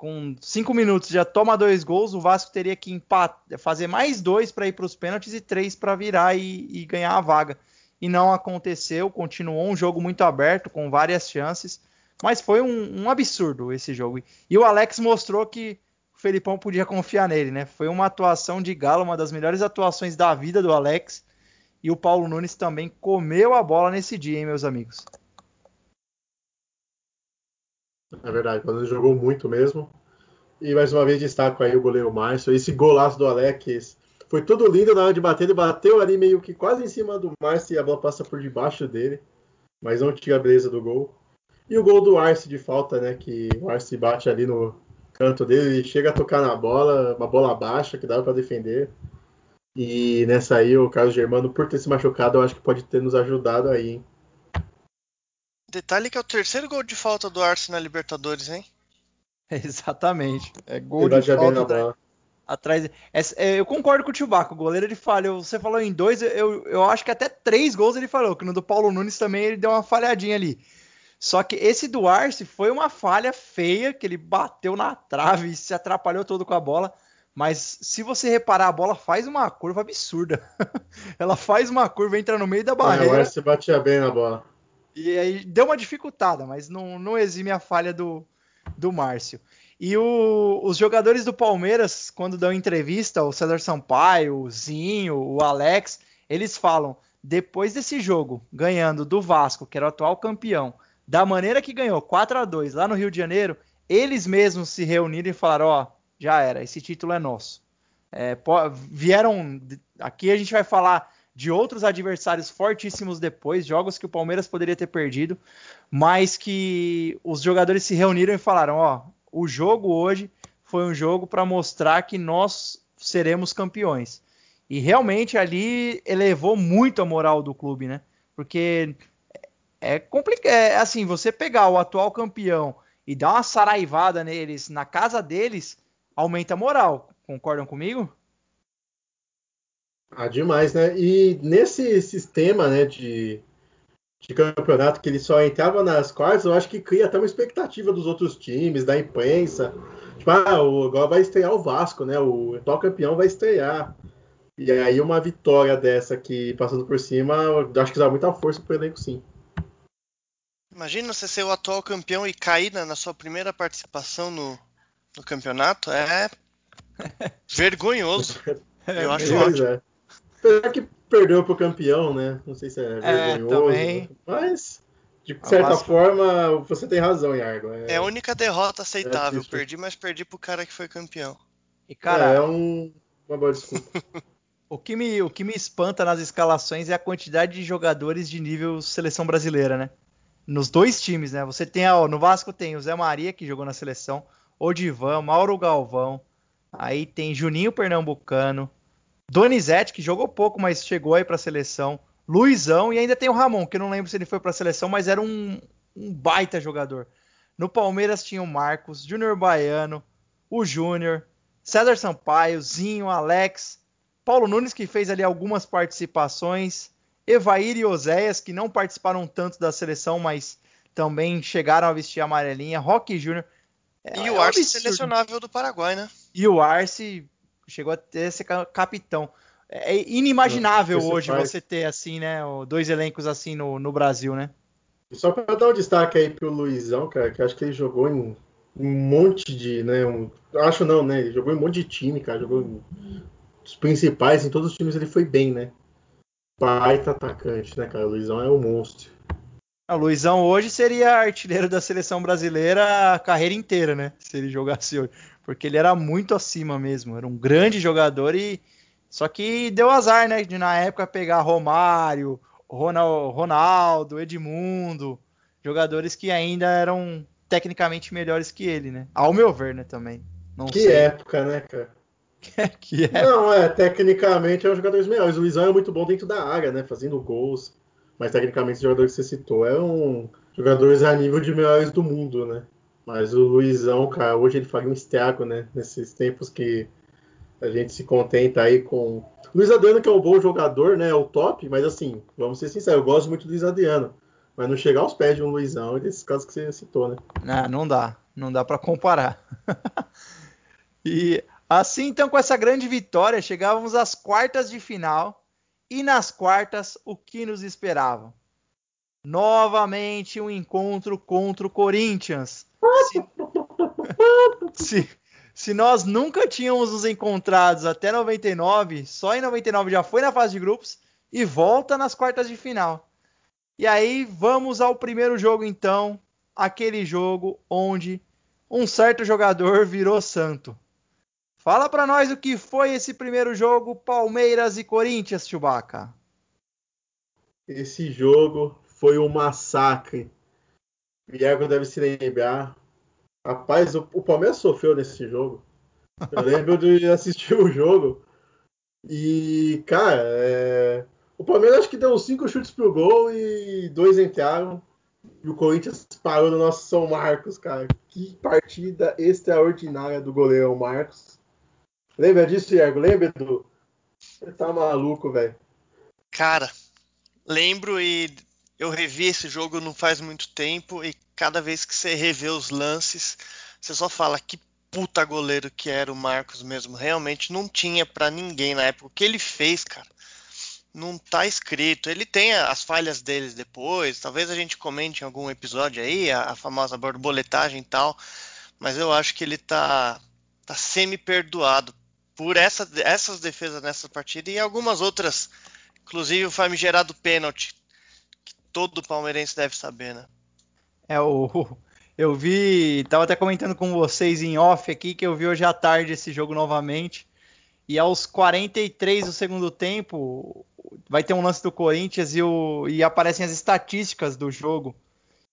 com cinco minutos já toma dois gols, o Vasco teria que empatar, fazer mais dois para ir para os pênaltis e três para virar e, e ganhar a vaga. E não aconteceu, continuou um jogo muito aberto, com várias chances, mas foi um, um absurdo esse jogo. E o Alex mostrou que o Felipão podia confiar nele, né? Foi uma atuação de galo, uma das melhores atuações da vida do Alex. E o Paulo Nunes também comeu a bola nesse dia, hein, meus amigos? É verdade, o Paulo Nunes jogou muito mesmo. E mais uma vez destaco aí o goleiro Márcio. Esse golaço do Alex foi tudo lindo na hora de bater. Ele bateu ali meio que quase em cima do Márcio e a bola passa por debaixo dele. Mas não tira a beleza do gol. E o gol do Arce de falta, né? Que o Arce bate ali no canto dele. Ele chega a tocar na bola, uma bola baixa que dava para defender. E nessa aí, o Carlos Germano, por ter se machucado, eu acho que pode ter nos ajudado aí, hein? Detalhe que é o terceiro gol de falta do Arsenal na Libertadores, hein? [laughs] Exatamente. É gol Ele de falta bola. atrás. Essa- é, eu concordo com o Tchubaco, o goleiro ele falha. Você falou em dois, eu, eu acho que até três gols ele falou, que no do Paulo Nunes também ele deu uma falhadinha ali. Só que esse do Arce foi uma falha feia, que ele bateu na trave e se atrapalhou todo com a bola. Mas se você reparar, a bola faz uma curva absurda. [laughs] Ela faz uma curva, entra no meio da É, o barreira Arce batia bem na bola. e aí deu uma dificultada, mas não, não exime a falha do, do Márcio. E o- os jogadores do Palmeiras, quando dão entrevista, o César Sampaio, o Zinho, o Alex, eles falam: depois desse jogo, ganhando do Vasco, que era o atual campeão, da maneira que ganhou, 4 a 2 lá no Rio de Janeiro, eles mesmos se reuniram e falaram: ó, já era, esse título é nosso. É, vieram. Aqui a gente vai falar de outros adversários fortíssimos depois, jogos que o Palmeiras poderia ter perdido, mas que os jogadores se reuniram e falaram: ó, o jogo hoje foi um jogo para mostrar que nós seremos campeões. E realmente ali elevou muito a moral do clube, né? Porque é complicado, é, assim, você pegar o atual campeão e dar uma saraivada neles na casa deles, aumenta a moral. Concordam comigo? Ah, demais, né? E nesse sistema, né, de, de campeonato que ele só entrava nas quartas, eu acho que cria até uma expectativa dos outros times, da imprensa. Tipo, ah, o, agora vai estrear o Vasco, né? O atual campeão vai estrear. E aí uma vitória dessa aqui passando por cima, eu acho que dá muita força pro elenco, sim. Imagina você ser o atual campeão e cair na, na sua primeira participação no, no campeonato. É [laughs] vergonhoso. Eu acho ótimo. é. Apesar que perdeu pro campeão, né? Não sei se é É, vergonhoso. também. Mas, de A certa Vasco- forma, você tem razão, Yargo. É a única derrota aceitável. perdi, mas perdi pro cara que foi campeão. E cara, é um, uma boa desculpa. [laughs] o, que me, o que me espanta nas escalações é a quantidade de jogadores de nível seleção brasileira, né? Nos dois times, né? Você tem, ó, no Vasco tem o Zé Maria, que jogou na seleção, Odivan, Mauro Galvão, aí tem Juninho Pernambucano, Donizete, que jogou pouco, mas chegou aí pra seleção, Luizão, e ainda tem o Ramon, que eu não lembro se ele foi pra seleção, mas era um, um baita jogador. No Palmeiras tinha o Marcos, Júnior Baiano, o Júnior, César Sampaio, Zinho, Alex, Paulo Nunes, que fez ali algumas participações, Evair e Oséias, que não participaram tanto da seleção, mas também chegaram a vestir a amarelinha, Roque Júnior. É, E é o Arce absurdo. selecionável do Paraguai, né? E o Arce chegou a ter ser ca- capitão. É inimaginável Não, esse hoje faz. você ter assim, né, dois elencos assim no, no Brasil, né? E só para dar um destaque aí pro Luizão, cara, que acho que ele jogou em um monte de, né, um- acho não, né, ele jogou em um monte de time, cara, jogou em os principais, em todos os times ele foi bem, né? Baita atacante, né, cara, o Luizão é um monstro. O Luizão hoje seria artilheiro da seleção brasileira a carreira inteira, né? Se ele jogasse hoje. Porque ele era muito acima mesmo. Era um grande jogador e. Só que deu azar, né? De na época pegar Romário, Ronal- Ronaldo, Edmundo. Jogadores que ainda eram tecnicamente melhores que ele, né? Ao meu ver, né? Também. Não Que sei. época, né, cara? [laughs] que é. Não, é, tecnicamente é um jogador melhores. O Luizão é muito bom dentro da área, né, fazendo gols. Mas tecnicamente esse jogador que você citou é um jogadores a nível de melhores do mundo, né? Mas o Luizão, cara, hoje ele faria um estrago, né? Nesses tempos que a gente se contenta aí com. Luiz Adriano, que é um bom jogador, né? É o top, mas assim, vamos ser sinceros, eu gosto muito do Luiz Adriano. Mas não chegar aos pés de um Luizão e desses casos que você citou, né? Não dá. Não dá para comparar. [laughs] e assim, então, com essa grande vitória, chegávamos às quartas de final. E nas quartas, o que nos esperava? Novamente um encontro contra o Corinthians. Se, [laughs] se, se nós nunca tínhamos nos encontrados até 99, só em 99 já foi na fase de grupos e volta nas quartas de final. E aí vamos ao primeiro jogo então, aquele jogo onde um certo jogador virou santo. Fala pra nós o que foi esse primeiro jogo, Palmeiras e Corinthians, Chewbacca. Esse jogo foi um massacre. O Iago deve se lembrar. Rapaz, o, o Palmeiras sofreu nesse jogo. Eu lembro de assistir o jogo. E, cara, é, o Palmeiras acho que deu 5 chutes pro gol e dois entraram. E o Corinthians parou no nosso São Marcos, cara. Que partida extraordinária do goleirão Marcos. Lembra disso, Iago? Lembra, Edu? Você tá maluco, velho. Cara, lembro e eu revi esse jogo não faz muito tempo e cada vez que você revê os lances, você só fala que puta goleiro que era o Marcos mesmo. Realmente não tinha pra ninguém na época. O que ele fez, cara, não tá escrito. Ele tem as falhas deles depois. Talvez a gente comente em algum episódio aí, a, a famosa borboletagem e tal. Mas eu acho que ele tá, tá semi-perdoado por essa, essas defesas nessa partida e algumas outras. Inclusive o famigerado pênalti, que todo palmeirense deve saber, né? É o [laughs] eu vi, tava até comentando com vocês em off aqui que eu vi hoje à tarde esse jogo novamente. E aos 43 do segundo tempo, vai ter um lance do Corinthians e, o, e aparecem as estatísticas do jogo.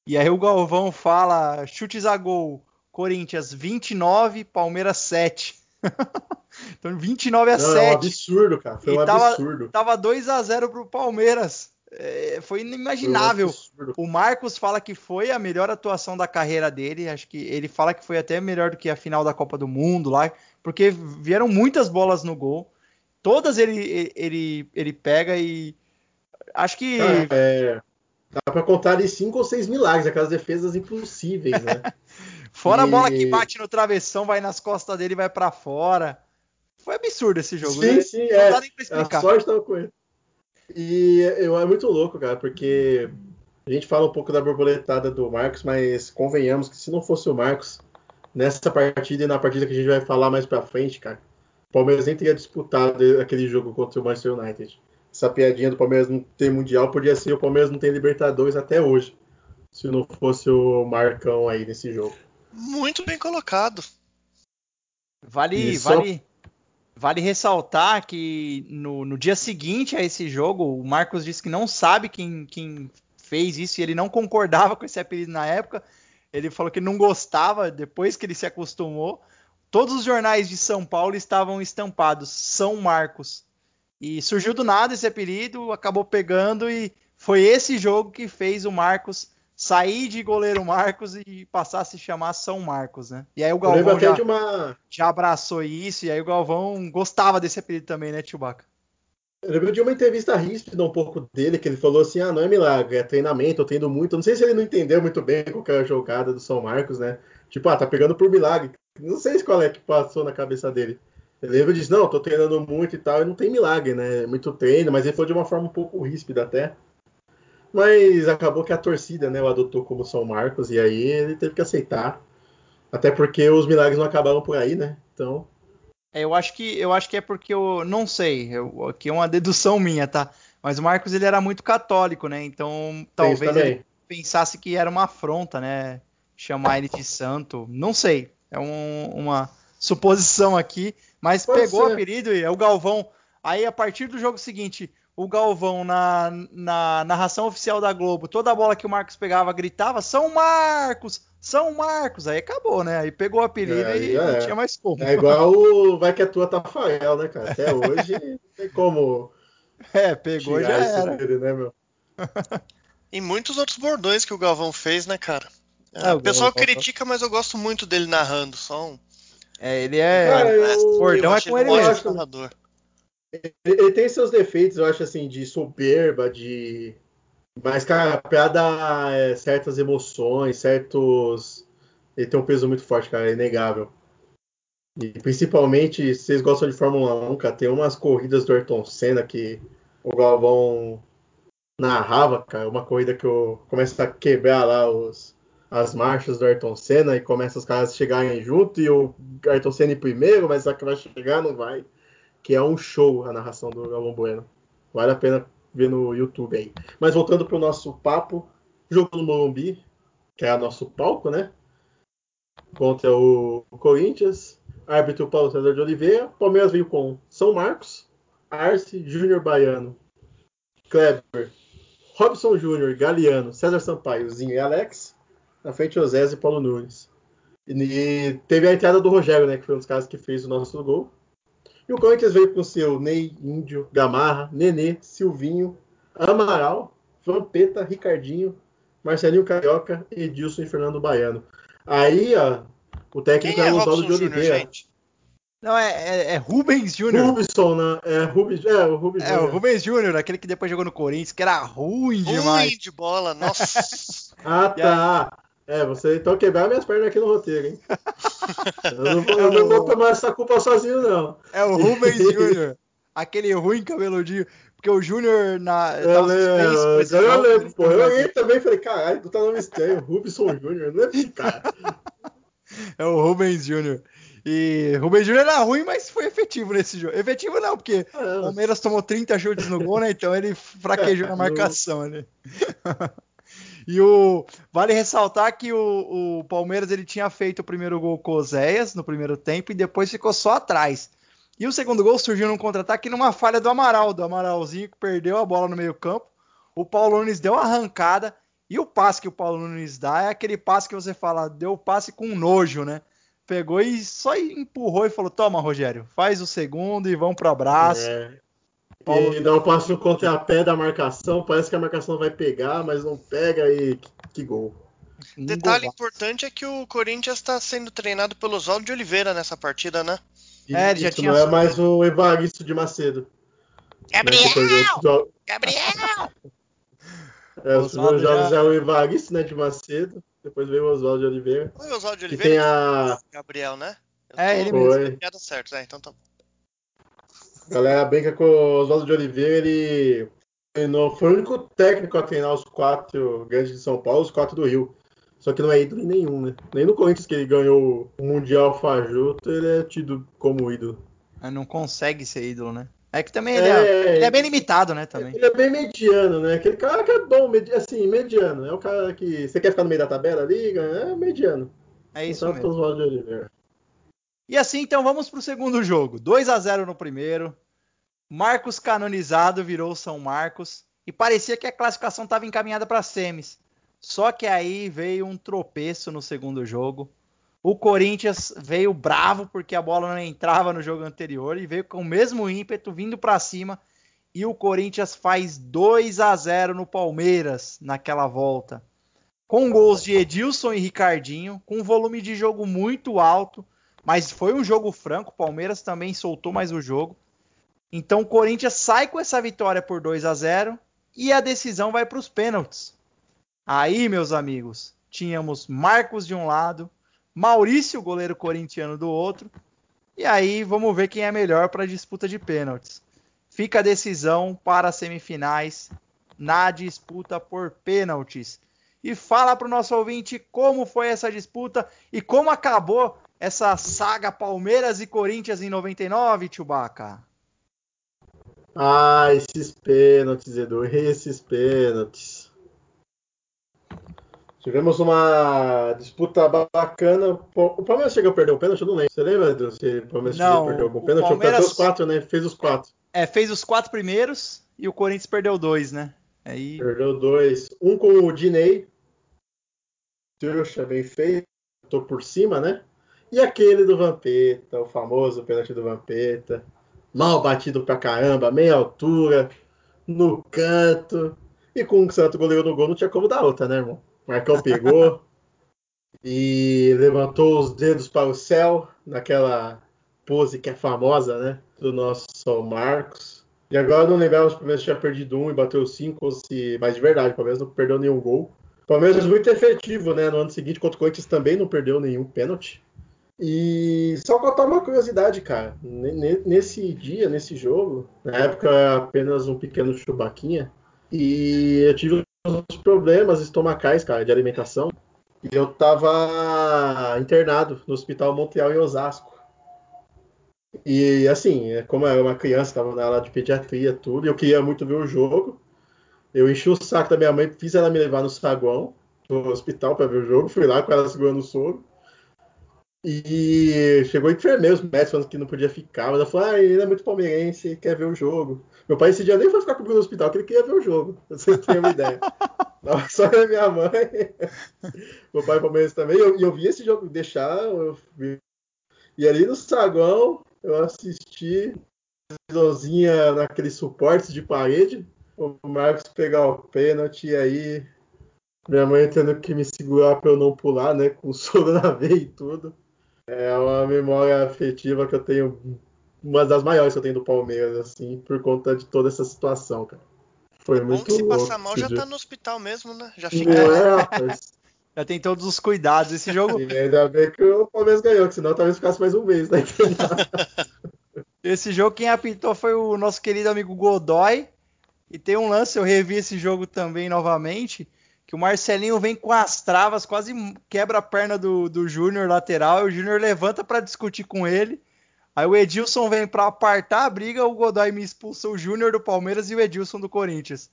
E aí o Galvão fala: chutes a gol, Corinthians 29, Palmeiras 7. [laughs] então 29 a Não, 7. é um absurdo, cara. Foi um tava- absurdo. Tava 2 a 0 pro Palmeiras. É, foi Foi um inimaginável. O Marcos fala que foi a melhor atuação da carreira dele. Acho que ele fala que foi até melhor do que a final da Copa do Mundo lá, porque vieram muitas bolas no gol. Todas ele, ele, ele pega e acho que Cara, é, dá pra contar de cinco ou seis milagres, aquelas defesas impossíveis, né? [laughs] fora a e- bola que bate no travessão, vai nas costas dele e vai pra fora. Foi absurdo esse jogo. sim, né? sim, Não é. dá nem pra A explicar. sorte tava com ele. E eu, é muito louco, cara, porque a gente fala um pouco da borboletada do Marcos, mas convenhamos que se não fosse o Marcos, nessa partida e na partida que a gente vai falar mais pra frente, cara, o Palmeiras nem teria disputado aquele jogo contra o Manchester United. Essa piadinha do Palmeiras não ter Mundial podia ser o Palmeiras não ter Libertadores até hoje, se não fosse o Marcão aí nesse jogo. Muito bem colocado. Vale, E só- vale, vale ressaltar que no, no dia seguinte a esse jogo, o Marcos disse que não sabe quem, quem fez isso e ele não concordava com esse apelido na época. Ele falou que não gostava depois que ele se acostumou. Todos os jornais de São Paulo estavam estampados São Marcos. E surgiu do nada esse apelido, acabou pegando e foi esse jogo que fez o Marcos sair de goleiro Marcos e passar a se chamar São Marcos, né? E aí o Eu lembro Galvão já uma, já abraçou isso, e aí o Galvão gostava desse apelido também, né, Chewbacca? Eu lembro de uma entrevista ríspida um pouco dele, que ele falou assim: ah, não é milagre, é treinamento, eu treino muito. Eu não sei se ele não entendeu muito bem qual que era a jogada do São Marcos, né? Tipo, ah, tá pegando por milagre. Não sei qual é que passou na cabeça dele. Ele lembra diz, não, tô treinando muito e tal, e não tem milagre, né? Muito treino, mas ele foi de uma forma um pouco ríspida até. Mas acabou que a torcida, né, o adotou como São Marcos, e aí ele teve que aceitar. Até porque os milagres não acabaram por aí, né? Então. É, eu acho que eu acho que é porque eu não sei, eu, aqui é uma dedução minha, tá? Mas o Marcos ele era muito católico, né? Então talvez ele pensasse que era uma afronta, né? Chamar ele de santo. Não sei. É um, uma suposição aqui. Mas Pode pegou ser. o apelido e é o Galvão. Aí a partir do jogo seguinte, o Galvão na, na narração oficial da Globo, toda a bola que o Marcos pegava gritava São Marcos, São Marcos. Aí acabou, né? Aí pegou o apelido é, e não é. tinha mais como. É igual o Vai que é tua Tafael, né, cara? Até hoje [laughs] não tem como. É, pegou já era. Dele, né, meu? [laughs] e muitos outros bordões que o Galvão fez, né, cara? É, o pessoal critica, mas eu gosto muito dele narrando. Só um... É, ele é. Cara, eu, bordão é com ele mesmo. Ele, tem seus defeitos, eu acho assim, de soberba, de. Mas, cara, pra dar é, certas emoções, certos. Ele tem um peso muito forte, cara, é inegável. E principalmente, se vocês gostam de Fórmula 1, cara, tem umas corridas do Ayrton Senna que o Galvão narrava, cara, uma corrida que eu começo a quebrar lá os, as marchas do Ayrton Senna e começa os caras a chegarem junto e o Ayrton Senna em primeiro, mas só que vai chegar, não vai que é um show a narração do Galvão Bueno. Vale a pena ver no YouTube aí. Mas voltando para o nosso papo, jogo no Morumbi, que é o nosso palco, né? Contra o Corinthians, árbitro Paulo César de Oliveira. Palmeiras veio com São Marcos, Arce, Júnior Baiano, Kleber, Robson Júnior, Galeano, César Sampaio, Zinho e Alex. Na frente, Osés e Paulo Nunes. E, teve a entrada do Rogério, né? Que foi um dos caras que fez o nosso gol. E o Corinthians veio com seu Ney, Índio, Gamarra, Nenê, Silvinho, Amaral, Vampeta, Ricardinho, Marcelinho Carioca, Edilson e Fernando Baiano. Aí, ó, o técnico é, é Oswaldo de Oliveira. Gente? Não, é, é, é Rubens Júnior. Rubinson, né? É, Rubens, é o Rubens É, o Rubens Júnior, aquele que depois jogou no Corinthians, que era ruim demais. Ruim de bola, nossa. [laughs] ah, tá. É, você então quebrar minhas pernas aqui no roteiro, hein? [laughs] eu não, vou, eu não vou tomar essa culpa sozinho, não. É o Rubens Júnior. aquele ruim cabeludinho. Porque o Júnior na. Eu lembro, eu lembro, pô. Eu ia também falei, caralho, tu tá nome estranho, Rubinson Júnior, não é esse cara. é o Rubens Júnior. E Rubens Júnior era ruim, mas foi efetivo nesse jogo. Efetivo não, porque o é. Palmeiras tomou 30 chutes no gol, né? Então ele fraquejou é, na marcação ali. [laughs] E o vale ressaltar que o, o, Palmeiras ele tinha feito o primeiro gol com o Zéias no primeiro tempo e depois ficou só atrás. E o segundo gol surgiu num contra-ataque numa falha do Amaral, do Amaralzinho que perdeu a bola no meio-campo. O Paulo Nunes deu uma arrancada e o passe que o Paulo Nunes dá é aquele passe que você fala, deu o passe com nojo, né? Pegou e só empurrou e falou: Toma, Rogério, faz o segundo e vamos pro abraço. É. Paulo... E dá um passo no contrapé da marcação, parece que a marcação vai pegar, mas não pega e que, que gol. Detalhe importante é que o Corinthians está sendo treinado pelo Oswaldo de Oliveira nessa partida, né? É, ele já tinha não é mais o Evaristo de Macedo. Gabriel! Gabriel! É, os meus jogos já... é o Evaristo, né, de Macedo. Depois veio o Oswaldo de Oliveira. Foi o Oswaldo de Oliveira? E tem a... Gabriel, né? Eu é, ele mesmo. Certo, é, então tá bom. A galera brinca com o Oswaldo de Oliveira, ele treinou, foi o único técnico a treinar os quatro grandes de São Paulo, os quatro do Rio. Só que não é ídolo nenhum, né? Nem no Corinthians que ele ganhou o Mundial Fajuto, ele é tido como ídolo. não consegue ser ídolo, né? É que também ele é, é, ele é, bem limitado, né? Também. Ele é bem mediano, né? Aquele cara que é bom, assim, mediano. É o cara que. Você quer ficar no meio da tabela ali? É mediano. É isso então, mesmo. E assim, então vamos para o segundo jogo. 2 a 0 no primeiro. Marcos canonizado virou São Marcos. E parecia que a classificação estava encaminhada para semis. Só que aí veio um tropeço no segundo jogo. O Corinthians veio bravo porque a bola não entrava no jogo anterior e veio com o mesmo ímpeto vindo para cima. E o Corinthians faz 2 a 0 no Palmeiras naquela volta. Com gols de Edilson e Ricardinho, com um volume de jogo muito alto mas foi um jogo franco, o Palmeiras também soltou mais o jogo. Então o Corinthians sai com essa vitória por 2 a 0 e a decisão vai para os pênaltis. Aí, meus amigos, tínhamos Marcos de um lado, Maurício, goleiro corintiano do outro. E aí vamos ver quem é melhor para a disputa de pênaltis. Fica a decisão para as semifinais na disputa por pênaltis. E fala para o nosso ouvinte como foi essa disputa e como acabou essa saga Palmeiras e Corinthians em 99, Tchubaca. Ah, esses pênaltis, Edu, esses pênaltis. Tivemos uma disputa bacana. O Palmeiras chegou a perder um pênalti? Eu não lembro. Você lembra, Edu? Se o Palmeiras não, perdeu algum pênalti? Palmeiras... os quatro, né? Fez os quatro. É, fez os quatro primeiros e o Corinthians perdeu dois, né? Aí... Perdeu dois. Um com o Dinei. Trouxa, bem feito. Tô por cima, né? E aquele do Vampeta, o famoso pênalti do Vampeta mal batido pra caramba, meia altura, no canto. E com o Santo goleiro no gol, não tinha como dar outra, né, irmão? O Marcão pegou [laughs] e levantou os dedos para o céu, naquela pose que é famosa, né? Do nosso São Marcos. E agora eu não lembrava se o Palmeiras tinha perdido um e bateu cinco, ou se. Mas de verdade, o Palmeiras não perdeu nenhum gol. O Palmeiras muito efetivo, né? No ano seguinte, contra o Corinthians também não perdeu nenhum pênalti. E só contar uma curiosidade, cara. Nesse dia, nesse jogo, na época apenas um pequeno chubaquinha, e eu tive uns problemas estomacais, cara, de alimentação. E eu tava internado no Hospital Montreal em Osasco. E assim, como eu era uma criança, tava na aula de pediatria, tudo, e eu queria muito ver o jogo. Eu enchi o saco da minha mãe, fiz ela me levar no saguão do hospital para ver o jogo. Fui lá com ela segurando o soro. E chegou enfermeiro, os médicos falando que não podia ficar, mas ela falou: ah, ele é muito palmeirense, quer ver o jogo. Meu pai esse dia nem foi ficar comigo no hospital, porque ele queria ver o jogo. Vocês têm uma ideia. [laughs] Não, só a minha mãe. [laughs] Meu pai é palmeirense também. E eu, eu, vi esse jogo deixar. Vi... E ali no saguão, eu assisti a naqueles suportes de parede. O Marcos pegar o pênalti aí. Minha mãe tendo que me segurar para eu não pular, né? Com [laughs] soro na veia e tudo. É uma memória afetiva que eu tenho, uma das maiores que eu tenho do Palmeiras, assim, por conta de toda essa situação, cara. Foi muito Bom que se louco passar mal já dia. tá no hospital mesmo, né? Já fica. Não é, rapaz. [laughs] Já tem todos os cuidados. Esse jogo. E ainda bem que o Palmeiras ganhou, que senão talvez ficasse mais um mês, né? [laughs] esse jogo quem apitou foi o nosso querido amigo Godoy. E tem um lance, eu revi esse jogo também novamente que o Marcelinho vem com as travas, quase quebra a perna do, do Júnior lateral, e o Júnior levanta para discutir com ele. Aí o Edilson vem para apartar a briga, o Godoy me expulsa o Júnior do Palmeiras e o Edilson do Corinthians.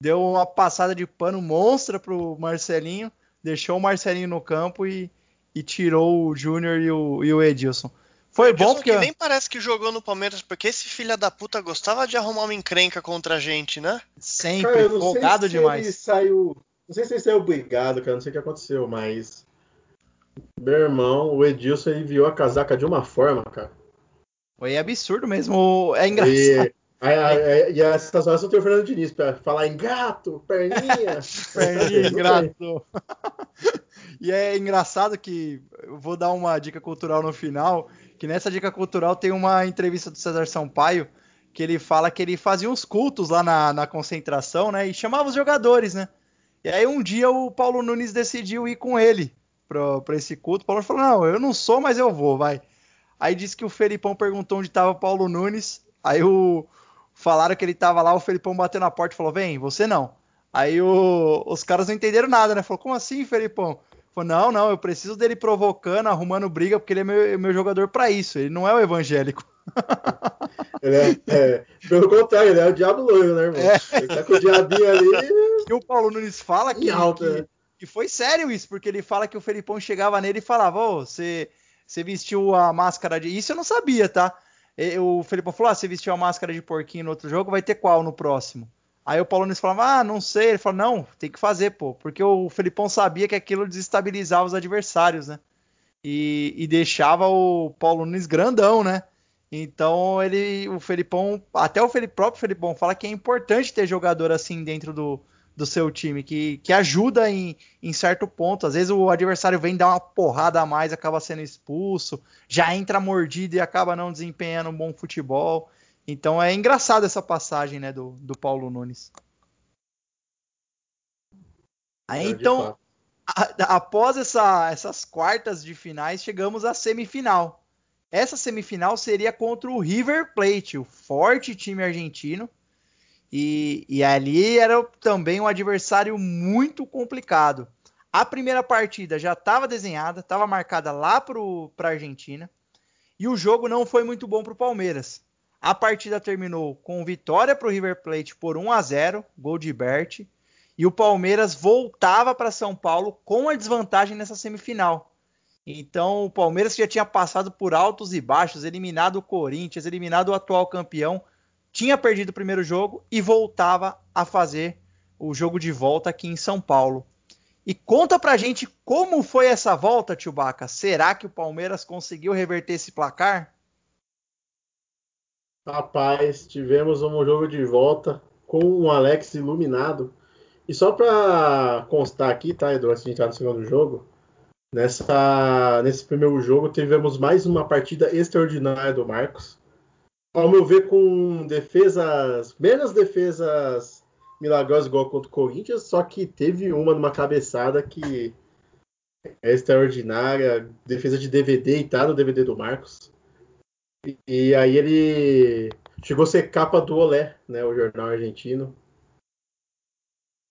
Deu uma passada de pano monstra pro Marcelinho, deixou o Marcelinho no campo e, e tirou o Júnior e o, e o Edilson. Foi bom porque. que nem parece que jogou no Palmeiras, porque esse filho da puta gostava de arrumar uma encrenca contra a gente, né? Sempre, Cara, eu não folgado sei se demais. Ele saiu. Não sei se ele saiu obrigado, cara. Não sei o que aconteceu, mas. Meu irmão, o Edilson ele enviou a casaca de uma forma, cara. Foi absurdo mesmo. É engraçado. E, a, a, a, e essas horas eu tenho o Fernando Diniz pra falar em gato, perninha. [laughs] Perninha, gato. [laughs] e é engraçado que eu vou dar uma dica cultural no final, que nessa dica cultural tem uma entrevista do César Sampaio, que ele fala que ele fazia uns cultos lá na, na concentração, né? E chamava os jogadores, né? E aí um dia o Paulo Nunes decidiu ir com ele para esse culto. O Paulo falou: Não, eu não sou, mas eu vou, vai. Aí disse que o Felipão perguntou onde estava Paulo Nunes. Aí o, falaram que ele estava lá, o Felipão bateu na porta e falou: Vem, você não. Aí o, os caras não entenderam nada, né? Falou: Como assim, Felipão? Falou: Não, não, eu preciso dele provocando, arrumando briga, porque ele é meu, meu jogador para isso. Ele não é o evangélico. [laughs] Ele é, é, pelo contrário, ele é o diabo loiro, né, irmão? É. Ele tá com o diabinho ali. E o Paulo Nunes fala que, que, né? que foi sério isso, porque ele fala que o Felipão chegava nele e falava: Ô, você, você vestiu a máscara de. Isso eu não sabia, tá? E- O Felipão falou: Ah, você vestiu a máscara de porquinho no outro jogo, vai ter qual no próximo? Aí o Paulo Nunes falava: Ah, não sei. Ele falou: Não, tem que fazer, pô. Porque o Felipão sabia que aquilo desestabilizava os adversários, né? E, e deixava o Paulo Nunes grandão, né? Então ele, o Felipão, até o Felipe, próprio Felipão fala que é importante ter jogador assim dentro do, do seu time, que, que ajuda em, em certo ponto. Às vezes o adversário vem dar uma porrada a mais, acaba sendo expulso, já entra mordido e acaba não desempenhando um bom futebol. Então é engraçado essa passagem né, do, do Paulo Nunes. Aí, É, então, a, após essa, essas quartas de finais, chegamos à semifinal. Essa semifinal seria contra o River Plate, o forte time argentino. E, e ali era também um adversário muito complicado. A primeira partida já estava desenhada, estava marcada lá para a Argentina. E o jogo não foi muito bom para o Palmeiras. A partida terminou com vitória para o River Plate por 1 a 0, gol de Bert. E o Palmeiras voltava para São Paulo com a desvantagem nessa semifinal. Então, o Palmeiras já tinha passado por altos e baixos, eliminado o Corinthians, eliminado o atual campeão, tinha perdido o primeiro jogo e voltava a fazer o jogo de volta aqui em São Paulo. E conta pra gente como foi essa volta, Tio Baca. Será que o Palmeiras conseguiu reverter esse placar? Rapaz, tivemos um jogo de volta com o Alex iluminado. E só para constar aqui, tá, Edu, antes de entrar no segundo jogo, Nessa, nesse primeiro jogo, tivemos mais uma partida extraordinária do Marcos. Ao meu ver, com defesas, menos defesas milagrosas igual contra o Corinthians, só que teve uma numa cabeçada que é extraordinária, defesa de DVD e tá no DVD do Marcos. E, e aí ele chegou a ser capa do Olé, né, o jornal argentino,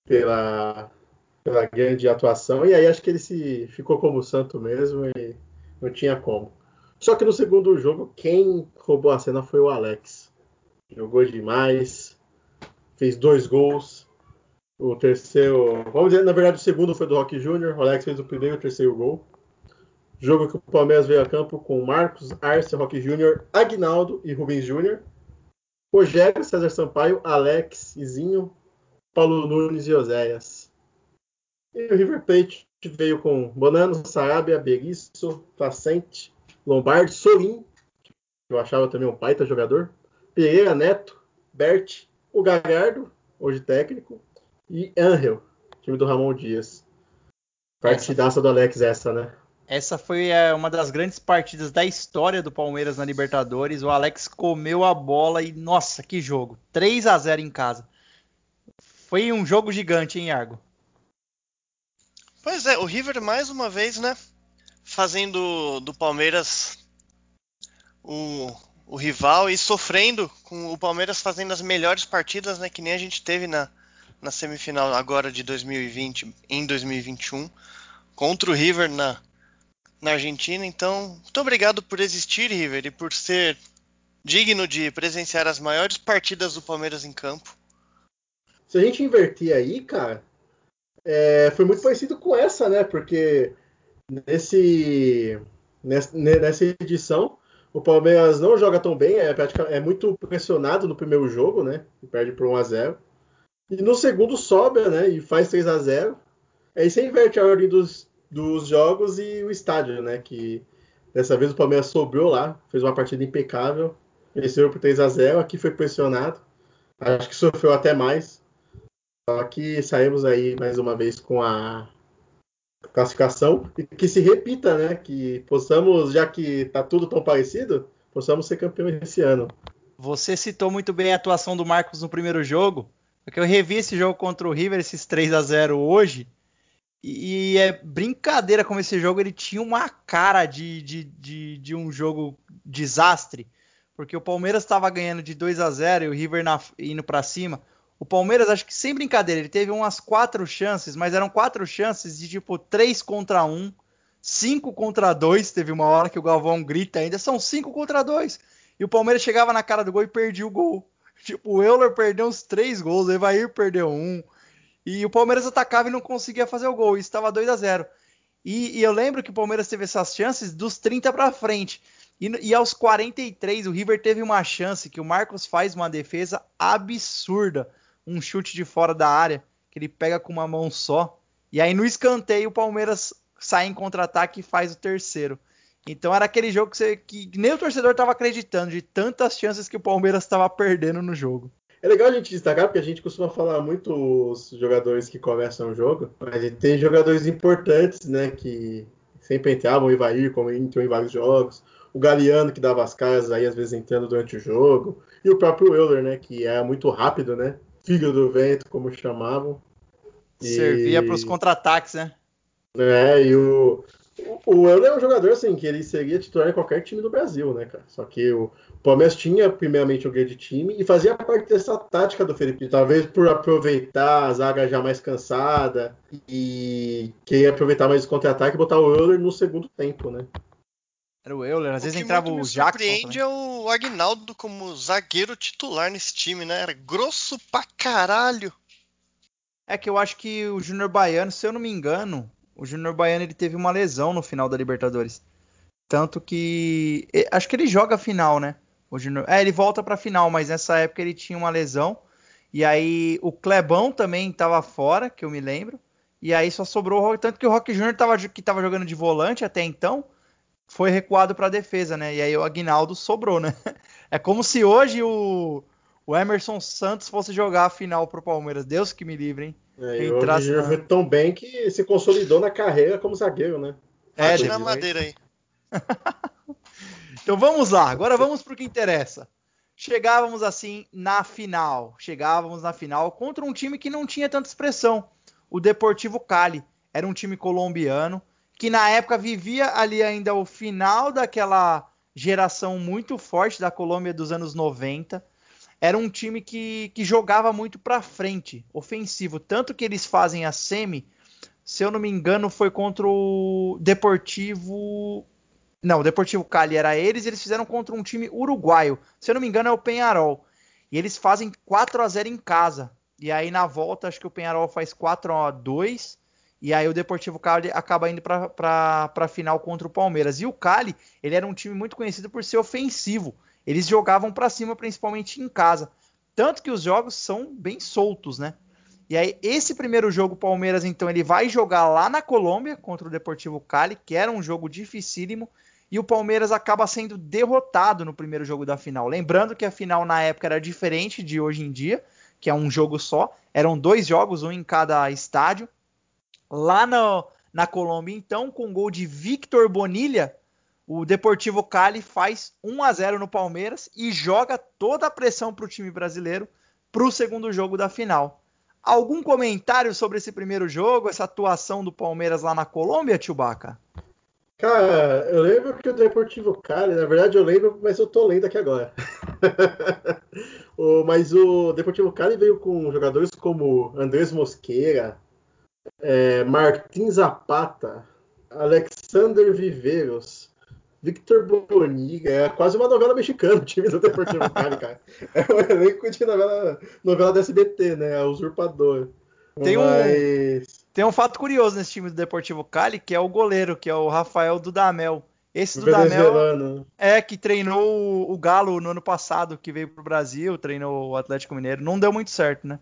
pela pela grande atuação. E aí acho que ele se ficou como santo mesmo e não tinha como. Só que no segundo jogo, quem roubou a cena foi o Alex. Jogou demais, fez dois gols. O terceiro, vamos dizer, na verdade, o segundo foi do Rock Júnior. O Alex fez o primeiro e o terceiro gol. Jogo que o Palmeiras veio a campo com Marcos, Arce, Rock Júnior, Agnaldo e Rubens Júnior. Rogério, César Sampaio, Alex, Izinho, Paulo Nunes e Oséias. E o River Plate veio com Bonano, Sarabia, Beguiço, Placente, Lombardi, Solim, que eu achava também um baita jogador, Pereira Neto, Bert, o Galhardo, hoje técnico, e Angel, time do Ramon Dias. Partidaça do Alex essa, né? Essa foi é, uma das grandes partidas da história do Palmeiras na Libertadores. O Alex comeu a bola e, nossa, que jogo! 3 a 0 em casa. Foi um jogo gigante, hein, Argo? Pois é, o River mais uma vez, né? Fazendo do Palmeiras o, o rival e sofrendo com o Palmeiras fazendo as melhores partidas, né? Que nem a gente teve na, na semifinal agora de 2020, em 2021, contra o River na, na Argentina. Então, muito obrigado por existir, River, e por ser digno de presenciar as maiores partidas do Palmeiras em campo. Se a gente inverter aí, cara, é, foi muito parecido com essa, né? Porque nesse, nessa edição o Palmeiras não joga tão bem, é, é muito pressionado no primeiro jogo, né? E perde por 1 a 0 E no segundo sobe, né? E faz 3 a 0 Aí você inverte a ordem dos, dos jogos e o estádio, né? Que dessa vez o Palmeiras sobrou lá, fez uma partida impecável, venceu por 3 a 0 Aqui foi pressionado, acho que sofreu até mais. Só que saímos aí mais uma vez com a classificação e que se repita, né? Que possamos, já que tá tudo tão parecido, possamos ser campeões esse ano. Você citou muito bem a atuação do Marcos no primeiro jogo, porque eu revi esse jogo contra o River, esses 3 a 0 hoje, e é brincadeira como esse jogo ele tinha uma cara de, de, de, de um jogo desastre, porque o Palmeiras estava ganhando de 2 a 0 e o River na, indo para cima. O Palmeiras, acho que sem brincadeira, ele teve umas quatro chances, mas eram quatro chances de tipo três contra um, cinco contra dois. Teve uma hora que o Galvão grita ainda, são cinco contra dois. E o Palmeiras chegava na cara do gol e perdia o gol. [laughs] Tipo, o Euler perdeu uns três gols, o Evair perdeu um. E o Palmeiras atacava e não conseguia fazer o gol. E estava 2 a 0 e, e, eu lembro que o Palmeiras teve essas chances dos 30 para frente. E, e, aos 43, o River teve uma chance que o Marcos faz uma defesa absurda um chute de fora da área, que ele pega com uma mão só. E aí no escanteio o Palmeiras sai em contra-ataque e faz o terceiro. Então era aquele jogo que, você, que nem o torcedor estava acreditando, de tantas chances que o Palmeiras estava perdendo no jogo. É legal a gente destacar, porque a gente costuma falar muito os jogadores que começam o jogo, mas tem jogadores importantes, né, que sempre entravam, o Ivair, como entrou em vários jogos, o Galeano, que dava as caras aí, às vezes entrando durante o jogo, e o próprio Euler, né, que é muito rápido, né, filho do vento, como chamavam. E... Servia para os contra-ataques, né? É, e o, o Euler é um jogador assim que ele seria titular em qualquer time do Brasil, né, cara? Só que o Palmeiras tinha primeiramente um grande time e fazia parte dessa tática do Felipe, talvez por aproveitar a zaga já mais cansada e querer aproveitar mais o contra-ataque e botar o Euler no segundo tempo, né? Era o Euler, às O vezes que entrava o me Jackson. surpreende também. é o Agnaldo como zagueiro titular nesse time, né? Era grosso pra caralho. É que eu acho que o Júnior Baiano, se eu não me engano, o Júnior Baiano ele teve uma lesão no final da Libertadores. Tanto que. Acho que ele joga a final, né? O Júnior. É, ele volta pra final, mas nessa época ele tinha uma lesão. E aí o Clebão também tava fora, que eu me lembro. E aí só sobrou o Rock. Tanto que o Rock Júnior tava, que tava jogando de volante até então, foi recuado pra defesa, né? E aí o Aguinaldo sobrou, né? [laughs] É como se hoje o, o Emerson Santos fosse jogar a final pro Palmeiras. Deus que me livre, hein? É, e o Entrasse Júnior na- foi tão bem que se consolidou na carreira como zagueiro, né? É, Bate na depois. madeira aí. [laughs] Então vamos lá, agora vamos pro que interessa. Chegávamos assim na final. Chegávamos na final contra um time que não tinha tanta expressão. O Deportivo Cali. Era um time colombiano que na época vivia ali ainda o final daquela geração muito forte da Colômbia dos anos 90. Era um time que, que jogava muito pra frente, ofensivo. Tanto que eles fazem a semi, se eu não me engano, foi contra o Deportivo não, o Deportivo Cali era eles, eles fizeram contra um time uruguaio. Se eu não me engano, é o Penharol. E eles fazem 4 a 0 em casa. E aí na volta, acho que o Penharol faz 4 a 2 e aí o Deportivo Cali acaba indo para a final contra o Palmeiras. E o Cali, ele era um time muito conhecido por ser ofensivo. Eles jogavam para cima, principalmente em casa. Tanto que os jogos são bem soltos, né? E aí, esse primeiro jogo, o Palmeiras, então, ele vai jogar lá na Colômbia contra o Deportivo Cali, que era um jogo dificílimo, e o Palmeiras acaba sendo derrotado no primeiro jogo da final. Lembrando que a final na época era diferente de hoje em dia, que é um jogo só, eram dois jogos, um em cada estádio. Lá no, na Colômbia, então, com gol de Victor Bonilha, o Deportivo Cali faz 1 a 0 no Palmeiras e joga toda a pressão para o time brasileiro para o segundo jogo da final. Algum comentário sobre esse primeiro jogo, essa atuação do Palmeiras lá na Colômbia, Chewbacca? Cara, eu lembro que o Deportivo Cali, na verdade eu lembro, mas eu tô lendo aqui agora. [laughs] o, mas o Deportivo Cali veio com jogadores como Andrés Mosqueira, é, Martin Zapata, Alexander Viveiros, Victor Boniga. É quase uma novela mexicana [laughs] o time do Deportivo Cali, cara. É um elenco de novela, novela da SBT, né? A Usurpador. Tem um- mas... Tem um fato curioso nesse time do Deportivo Cali, que é o goleiro, que é o Rafael Dudamel. Esse Dudamel é que treinou o- o Galo no ano passado, que veio pro Brasil, treinou o Atlético Mineiro. Não deu muito certo, né?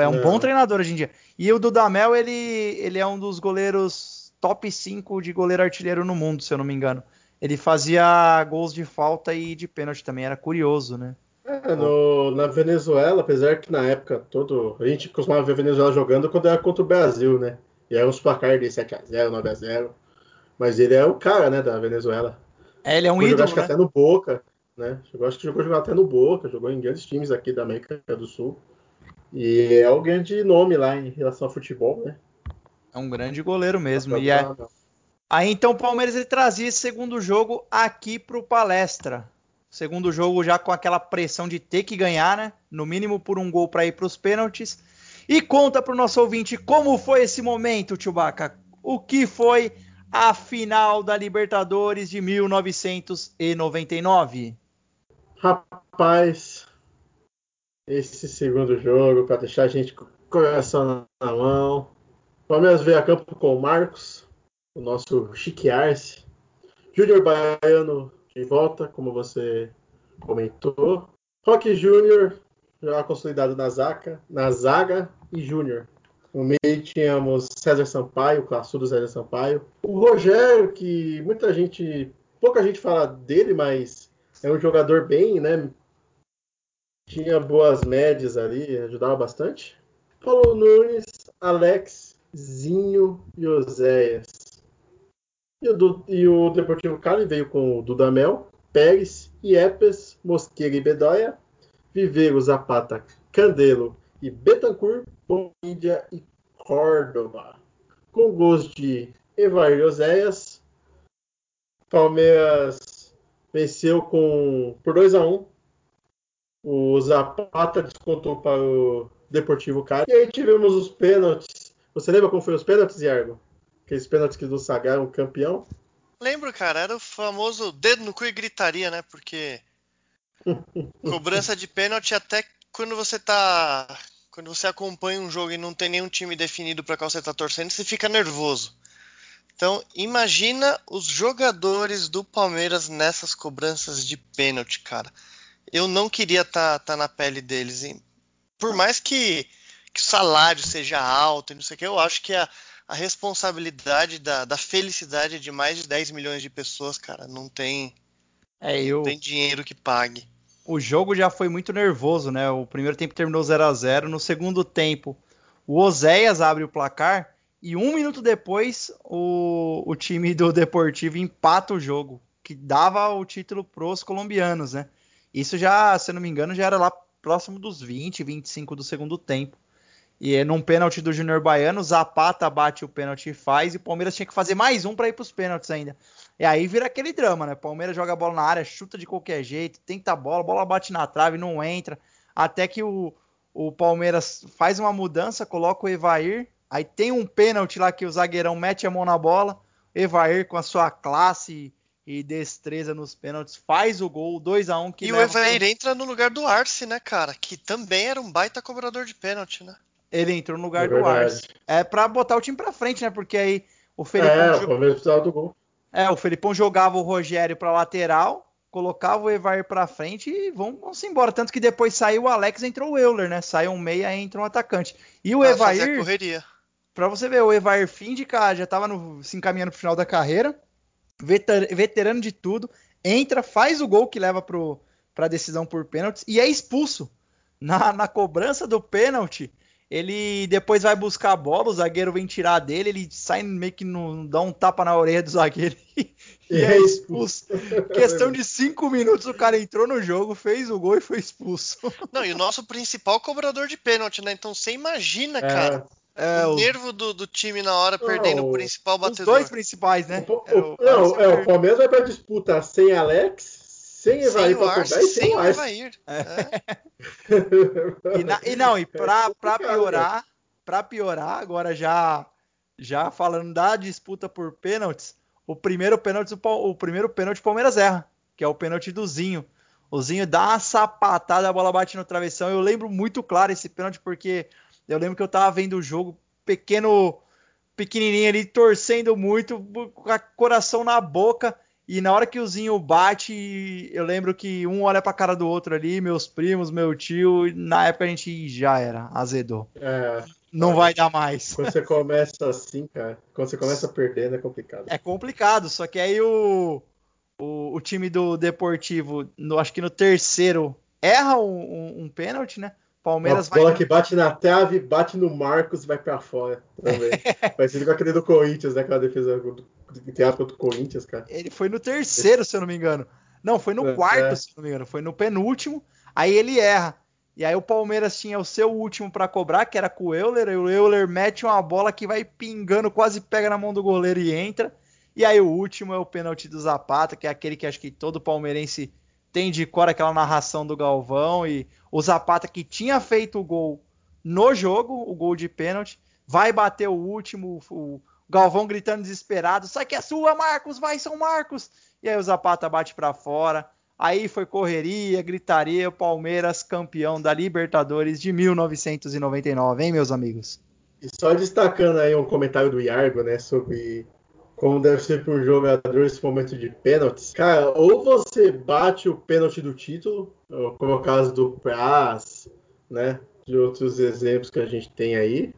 É um Não. bom treinador hoje em dia. E o Dudamel, ele, ele é um dos goleiros top 5 de goleiro artilheiro no mundo, se eu não me engano. Ele fazia gols de falta e de pênalti também, era curioso, né? É, no- na Venezuela, apesar que na época todo. A gente costumava ver a Venezuela jogando quando era contra o Brasil, né? E era uns placar de 7x0, 9x0. Mas ele é o cara, né, da Venezuela. É, ele é um Jogou, ídolo, acho que né? até no Boca, né? Jogou, acho que jogou, jogou até no Boca, jogou em grandes times aqui da América do Sul. E é o grande nome lá em relação ao futebol, né? É um grande goleiro mesmo. E é, Aí então o Palmeiras ele trazia esse segundo jogo aqui pro palestra. Segundo jogo já com aquela pressão de ter que ganhar, né? No mínimo por um gol para ir para os pênaltis. E conta pro nosso ouvinte como foi esse momento, Chewbacca. O que foi a final da Libertadores de 1999? Rapaz, esse segundo jogo, para deixar a gente com o coração na mão. Palmeiras veio a campo com o Marcos, o nosso Chique Arce. Júnior Baiano de volta, como você comentou. Roque Júnior, já consolidado na zaga, na zaga e Júnior. No meio tínhamos César Sampaio, o classudo César Sampaio. O Rogério, que muita gente, pouca gente fala dele, mas é um jogador bem, né? Tinha boas médias ali, ajudava bastante. Paulo Nunes, Alex, Zinho e Oséias. E o, e o Deportivo Cali veio com o Dudamel, Pérez, Iepes, Mosqueira e Bedoya, Viveiro, Zapata, Candelo e Betancourt, Bonilha e Córdoba. com gols de Evair Oséias. Palmeiras venceu com por 2 a 1 O Zapata descontou para o Deportivo Cali. E aí tivemos os pênaltis. Você lembra como foi os pênaltis, Iago? Aqueles pênaltis que nos sagraram o campeão? Lembro, cara, era o famoso dedo no cu e gritaria, né? Porque [laughs] cobrança de pênalti até quando você tá. Quando você acompanha um jogo e não tem nenhum time definido para qual você tá torcendo, você fica nervoso. Então, imagina os jogadores do Palmeiras nessas cobranças de pênalti, cara. Eu não queria estar tá, tá na pele deles. Hein? Por mais que, que, o salário seja alto e não sei o que, eu acho que a, a responsabilidade da, da, felicidade de mais de 10 milhões de pessoas, cara, não tem, é, eu... não tem dinheiro que pague. O jogo já foi muito nervoso, né? O primeiro tempo terminou 0 a 0 No segundo tempo, o Oséias abre o placar e um minuto depois, o, o time do Deportivo empata o jogo, que dava o título pros colombianos, né? Isso já, se não me engano, já era lá próximo dos 20, 25 do segundo tempo. E é num pênalti do Júnior Baiano, Zapata bate o pênalti e faz, e o Palmeiras tinha que fazer mais um para ir para os pênaltis ainda. E aí vira aquele drama, né? Palmeiras joga a bola na área, chuta de qualquer jeito, tenta a bola, a bola bate na trave, não entra. Até que o, o Palmeiras faz uma mudança, coloca o Evair, Aí tem um pênalti lá que o zagueirão mete a mão na bola. Evair, com a sua classe e destreza nos pênaltis, faz o gol, 2 a 1 um, que E o Evair pra... entra no lugar do Arce, né, cara? Que também era um baita cobrador de pênalti, né? Ele entrou no lugar é do Arce. É pra botar o time pra frente, né? Porque aí o Felipão. É, o Palmeiras precisava do gol. É, o Felipão jogava o Rogério pra lateral, colocava o Evair pra frente e vamos, vamos embora. Tanto que depois saiu o Alex, entrou o Euler, né? Saiu um meia, entra um atacante. E o ah, Evair. correria. Pra você ver, o Evair Findica já tava no, se encaminhando pro final da carreira, veterano de tudo, entra, faz o gol que leva pro, pra decisão por pênaltis e é expulso. Na, na cobrança do pênalti, ele depois vai buscar a bola, o zagueiro vem tirar dele, ele sai meio que no, dá um tapa na orelha do zagueiro [laughs] e, e é expulso. [laughs] Questão de cinco minutos o cara entrou no jogo, fez o gol e foi expulso. Não, e o nosso principal cobrador de pênalti, né? Então você imagina, é. cara. É, o, o nervo do, do, time na hora perdendo não, o principal batedor. Os dois principais, né? O, é o, não, é, o Palmeiras vai pra disputa sem Alex, sem Evair pra Arce, e sem o Evair. É. [laughs] e, na, e, não, e pra, pra piorar, pra piorar, agora já, já falando da disputa por pênaltis, o primeiro pênalti, o primeiro pênalti o Palmeiras erra, que é o pênalti do Zinho. O Zinho dá uma sapatada, a bola bate no travessão. Eu lembro muito claro esse pênalti porque eu lembro que eu tava vendo o jogo, pequeno, pequenininho ali, torcendo muito, com o coração na boca. E na hora que o Zinho bate, eu lembro que um olha pra cara do outro ali, meus primos, meu tio, na época a gente já era, azedou. É, não vai dar mais. Quando você começa assim, cara, quando você começa perdendo é complicado. É complicado, só que aí o, o, o time do Deportivo, no, acho que no terceiro, erra um, um, um pênalti, né? Palmeiras Uma bola vai... que bate na trave, bate no Marcos e vai para fora também. [laughs] Parecido com aquele do Corinthians, né? Aquela defesa do teatro contra o Corinthians, cara. Ele foi no terceiro, se eu não me engano. Não, foi no é, quarto, é. se eu não me engano. Foi no penúltimo. Aí ele erra. E aí o Palmeiras tinha o seu último para cobrar, que era com o Euler. E o Euler mete uma bola que vai pingando, quase pega na mão do goleiro e entra. E aí o último é o pênalti do Zapata, que é aquele que acho que todo palmeirense tem de cor aquela narração do Galvão e o Zapata que tinha feito o gol no jogo, o gol de pênalti, vai bater o último, o Galvão gritando desesperado, sai que é sua, Marcos, vai São Marcos. E aí o Zapata bate para fora. Aí foi correria, gritaria, o Palmeiras campeão da Libertadores de 1999, hein, meus amigos? E só destacando aí um comentário do Iargo, né, sobre como deve ser para um jogador esse momento de pênaltis. Cara, ou você bate o pênalti do título, como é o caso do Praz, né? De outros exemplos que a gente tem aí.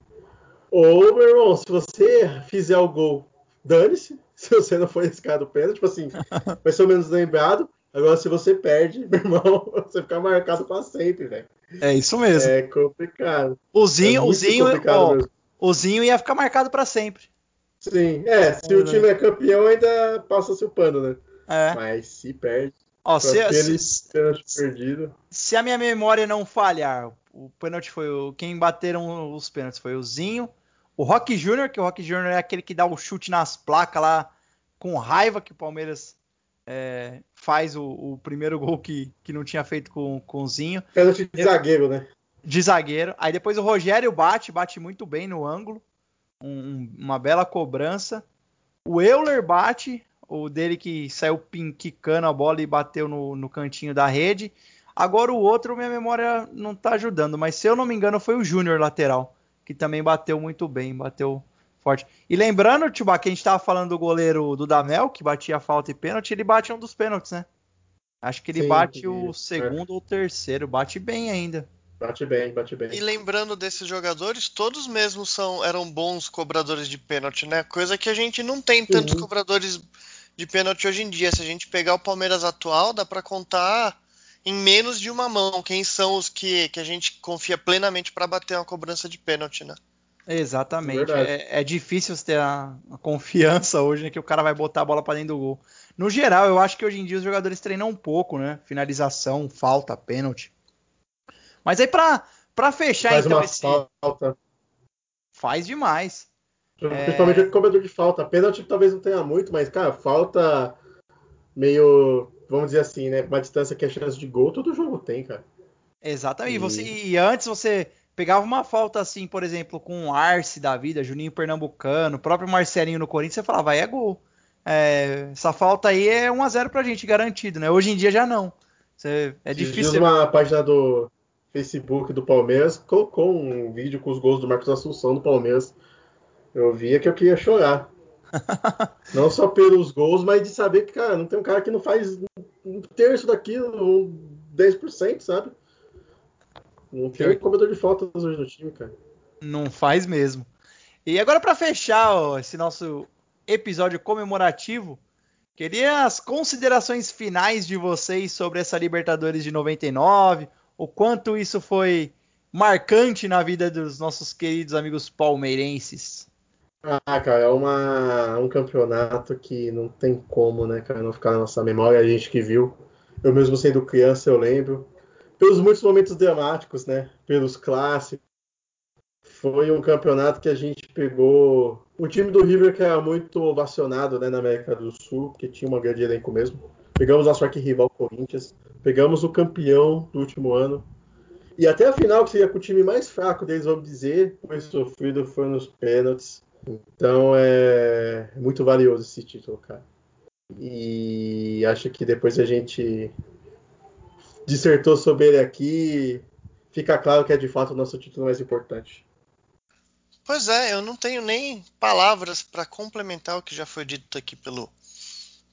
Ou, meu irmão, se você fizer o gol, dane-se. [laughs] Se você não for esse cara do pênalti, tipo assim, [laughs] vai ser menos lembrado. Agora, se você perde, [laughs] meu irmão, você fica marcado para sempre, velho. É isso mesmo. É complicado. O Zinho, é o Zinho, ó, o Zinho ia ficar marcado para sempre. Sim, é, se o time é campeão, ainda passa-se o pano, né? É. Mas se perde. Ó, se, aquele se, perdido. Se a minha memória não falhar, o pênalti foi o. Quem bateram os pênaltis foi o Zinho, O Rock Júnior, que o Rock Júnior é aquele que dá o chute nas placas lá com raiva que o Palmeiras é, faz o, o, primeiro gol que, que não tinha feito com, com o Zinho. Pênalti de zagueiro, né? De zagueiro. Aí depois o Rogério bate, bate muito bem no ângulo. Um, uma bela cobrança. O Euler bate, o dele que saiu quicando a bola e bateu no, no cantinho da rede. Agora o outro, minha memória não tá ajudando, mas se eu não me engano foi o Júnior lateral, que também bateu muito bem, bateu forte. E lembrando, Tibá, que a gente tava falando do goleiro do Damel, que batia falta e pênalti, ele bate um dos pênaltis, né? Acho que ele Sim, bate o segundo é. ou terceiro, bate bem ainda. Bate bem, bate bem. E lembrando desses jogadores, todos mesmos são, eram bons cobradores de pênalti, né? Coisa que a gente não tem tantos uhum. cobradores de pênalti hoje em dia. Se a gente pegar o Palmeiras atual, dá para contar em menos de uma mão quem são os que, que a gente confia plenamente para bater uma cobrança de pênalti, né? Exatamente. É, é, difícil você ter a, a, confiança [laughs] hoje né, que o cara vai botar a bola para dentro do gol. No geral, eu acho que hoje em dia os jogadores treinam um pouco, né? Finalização, falta, pênalti. Mas aí para para fechar Faz então uma esse falta. faz demais. Principalmente é... o cobrador de falta. Pênalti talvez não tenha muito, mas cara, falta meio, vamos dizer assim, né, uma distância que é chance de gol, todo jogo tem, cara. Exatamente. E, você, e antes você pegava uma falta assim, por exemplo, com o Arce da vida, Juninho Pernambucano, o próprio Marcelinho no Corinthians, você falava, vai, é gol. É, essa falta aí é 1 a 0 pra gente, garantido, né? Hoje em dia já não. Você, é difícil. uma página do Facebook do Palmeiras colocou um vídeo com os gols do Marcos Assunção do Palmeiras. Eu via que eu queria chorar. [laughs] não só pelos gols, mas de saber que, cara, não tem um cara que não faz um terço daquilo, um 10%, sabe? Não tem um comedor de faltas hoje no time, cara. Não faz mesmo. E agora, para fechar ó, esse nosso episódio comemorativo, queria as considerações finais de vocês sobre essa Libertadores de 99, o quanto isso foi marcante na vida dos nossos queridos amigos palmeirenses. Ah, cara, é uma, um campeonato que não tem como, né, cara, não ficar na nossa memória, a gente que viu. Eu mesmo sendo criança, eu lembro. Pelos muitos momentos dramáticos, né, pelos clássicos. Foi um campeonato que a gente pegou o time do River que era muito ovacionado, né, na América do Sul, porque tinha uma grande elenco mesmo. Pegamos nosso arquirrival Corinthians, pegamos o campeão do último ano. E até a final, que seria com o time mais fraco deles, vamos dizer, foi sofrido, foi nos pênaltis. Então é muito valioso esse título, cara. E acho que depois a gente dissertou sobre ele aqui, fica claro que é de fato o nosso título mais importante. Pois é, eu não tenho nem palavras para complementar o que já foi dito aqui pelo,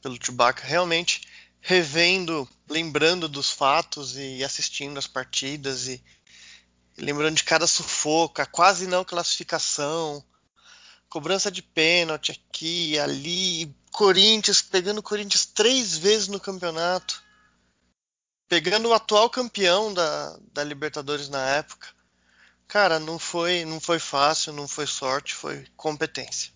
pelo Chewbacca. Realmente, revendo, lembrando dos fatos e assistindo as partidas e, lembrando de cada sufoco, a quase não classificação, cobrança de pênalti aqui, ali, Corinthians pegando o Corinthians três vezes no campeonato, pegando o atual campeão da, da Libertadores na época. Cara, não foi, não foi fácil, não foi sorte, foi competência.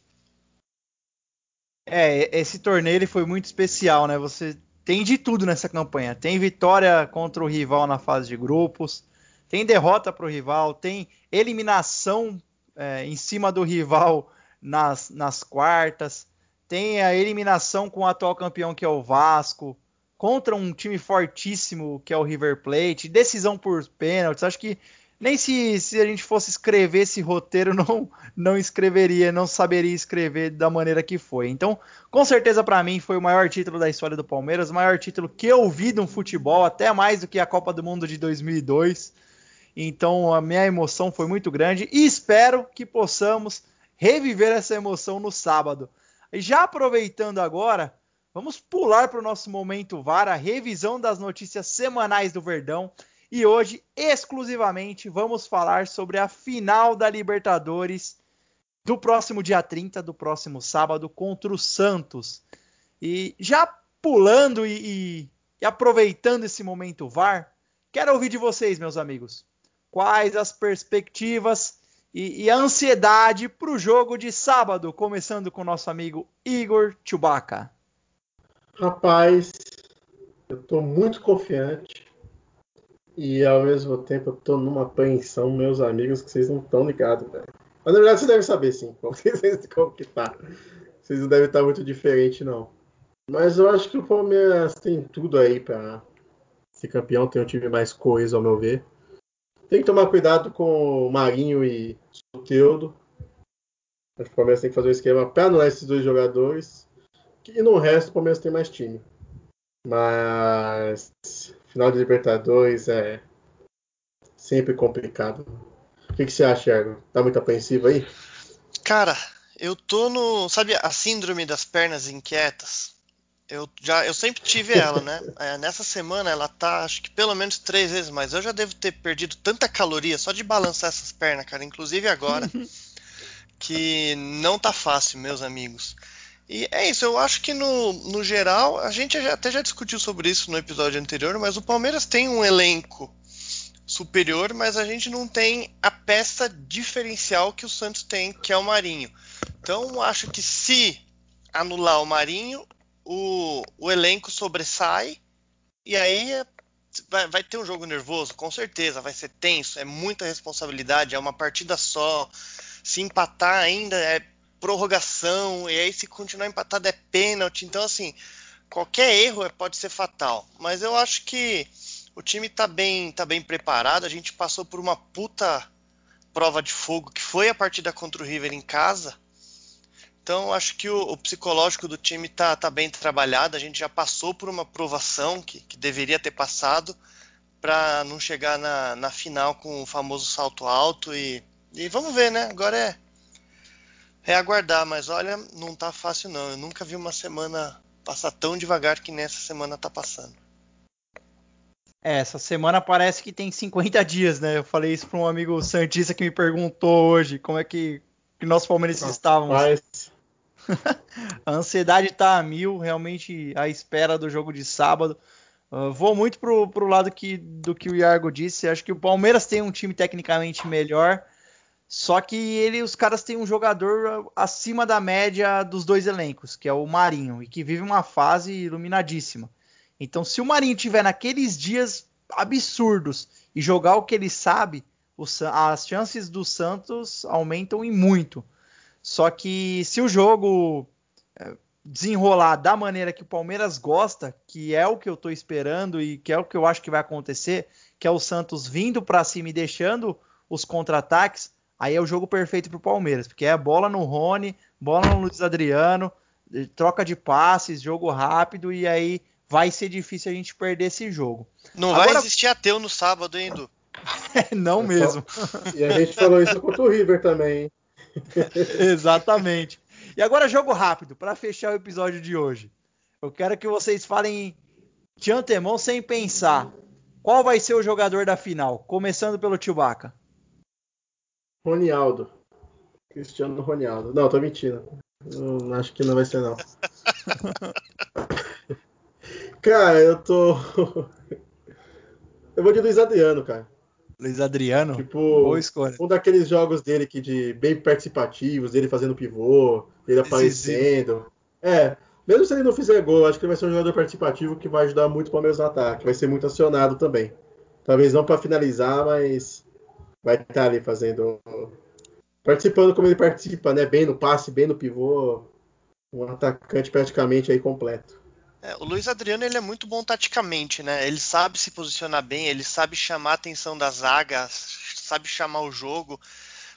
É, esse torneio ele foi muito especial, né? Você tem de tudo nessa campanha. Tem vitória contra o rival na fase de grupos, tem derrota para o rival, tem eliminação é, em cima do rival nas, nas quartas, tem a eliminação com o atual campeão que é o Vasco, contra um time fortíssimo que é o River Plate, decisão por pênaltis. Acho que nem se, se a gente fosse escrever esse roteiro, [laughs] não, não escreveria, não saberia escrever da maneira que foi. Então, com certeza para mim foi o maior título da história do Palmeiras, o maior título que eu vi no futebol, até mais do que a Copa do Mundo de 2002. Então, a minha emoção foi muito grande e espero que possamos reviver essa emoção no sábado. E já aproveitando agora, vamos pular para o nosso momento VAR, a revisão das notícias semanais do Verdão. E hoje, exclusivamente, vamos falar sobre a final da Libertadores do próximo dia 30, do próximo sábado, contra o Santos. E já pulando e, e, e aproveitando esse momento VAR, quero ouvir de vocês, meus amigos. Quais as perspectivas e, e a ansiedade para o jogo de sábado, começando com o nosso amigo Igor Chewbacca? Rapaz, eu estou muito confiante e ao mesmo tempo eu tô numa apreensão, meus amigos, que vocês não estão ligados, velho. Mas na verdade você deve saber sim como que, [laughs] como que tá. Vocês não devem estar muito diferente, não. Mas eu acho que o Palmeiras tem tudo aí para ser campeão, tem um time mais coeso, ao meu ver. Tem que tomar cuidado com o Marinho e o Teudo. Acho que o Palmeiras tem que fazer um esquema para anular esses dois jogadores. E no resto, o Palmeiras tem mais time. Mas final de Libertadores é sempre complicado. O que, que você acha, Thiago? Tá muito apreensivo aí? Cara, eu tô no. Sabe a síndrome das pernas inquietas? Eu já, eu sempre tive ela, né? [laughs] É, nessa semana ela tá, acho que pelo menos três vezes mais. Eu já devo ter perdido tanta caloria só de balançar essas pernas, cara. Inclusive agora, [laughs] que não tá fácil, meus amigos. E é isso, eu acho que no, no geral, a gente até já discutiu sobre isso no episódio anterior, mas o Palmeiras tem um elenco superior, mas a gente não tem a peça diferencial que o Santos tem, que é o Marinho. Então, acho que se anular o Marinho, o, o elenco sobressai e aí é, vai, vai, ter um jogo nervoso, com certeza, vai ser tenso, é muita responsabilidade, é uma partida só. Se empatar ainda é prorrogação, e aí se continuar empatado é pênalti. Então, assim, qualquer erro é, pode ser fatal. Mas eu acho que o time está bem, tá bem preparado. A gente passou por uma puta prova de fogo que foi a partida contra o River em casa. Então, acho que o, o psicológico do time está tá bem trabalhado. A gente já passou por uma provação que, que deveria ter passado para não chegar na, na final com o famoso salto alto. E, e vamos ver, né? Agora é é aguardar, mas olha, não tá fácil não. Eu nunca vi uma semana passar tão devagar que nessa semana tá passando. É, essa semana parece que tem 50 dias, né? Eu falei isso para um amigo santista que me perguntou hoje como é que, que nós palmeirenses estávamos. [laughs] a ansiedade tá a mil, realmente à espera do jogo de sábado. Uh, vou muito pro, pro lado que, do que o Iargo disse. Acho que o Palmeiras tem um time tecnicamente melhor. Só que ele, os caras têm um jogador acima da média dos dois elencos, que é o Marinho, e que vive uma fase iluminadíssima. Então, se o Marinho tiver naqueles dias absurdos e jogar o que ele sabe, as chances do Santos aumentam em muito. Só que se o jogo é, desenrolar da maneira que o Palmeiras gosta, que é o que eu estou esperando e que é o que eu acho que vai acontecer, que é o Santos vindo para cima e deixando os contra-ataques, aí é o jogo perfeito para o Palmeiras, porque é bola no Rony, bola no Luiz Adriano, eh, troca de passes, jogo rápido e aí vai ser difícil a gente perder esse jogo. Não Agora... vai existir ateu no sábado, hein, Edu? [laughs] Não é mesmo. E a gente falou isso contra o River também. [laughs] Exatamente. E agora jogo rápido para fechar o episódio de hoje. Eu quero que vocês falem de antemão sem pensar. Qual vai ser o jogador da final? Começando pelo Chewbacca. Ronialdo. Cristiano Ronialdo. Não, tô mentindo. Eu acho que não vai ser, não. [laughs] cara, eu tô. [laughs] eu vou de Luiz Adriano, cara. Luiz Adriano? Tipo, Boa escolha. um daqueles jogos dele que de bem participativos, dele fazendo pivô, ele aparecendo. É, mesmo se ele não fizer gol, acho que ele vai ser um jogador participativo que vai ajudar muito o Palmeiras no ataque. Vai ser muito acionado também. Talvez não para finalizar, mas vai estar tá ali fazendo. Participando como ele participa, né? Bem no passe, bem no pivô. Um atacante praticamente aí completo. É, o Luiz Adriano ele é muito bom taticamente, né? Ele sabe se posicionar bem, ele sabe chamar a atenção da zaga, sabe chamar o jogo.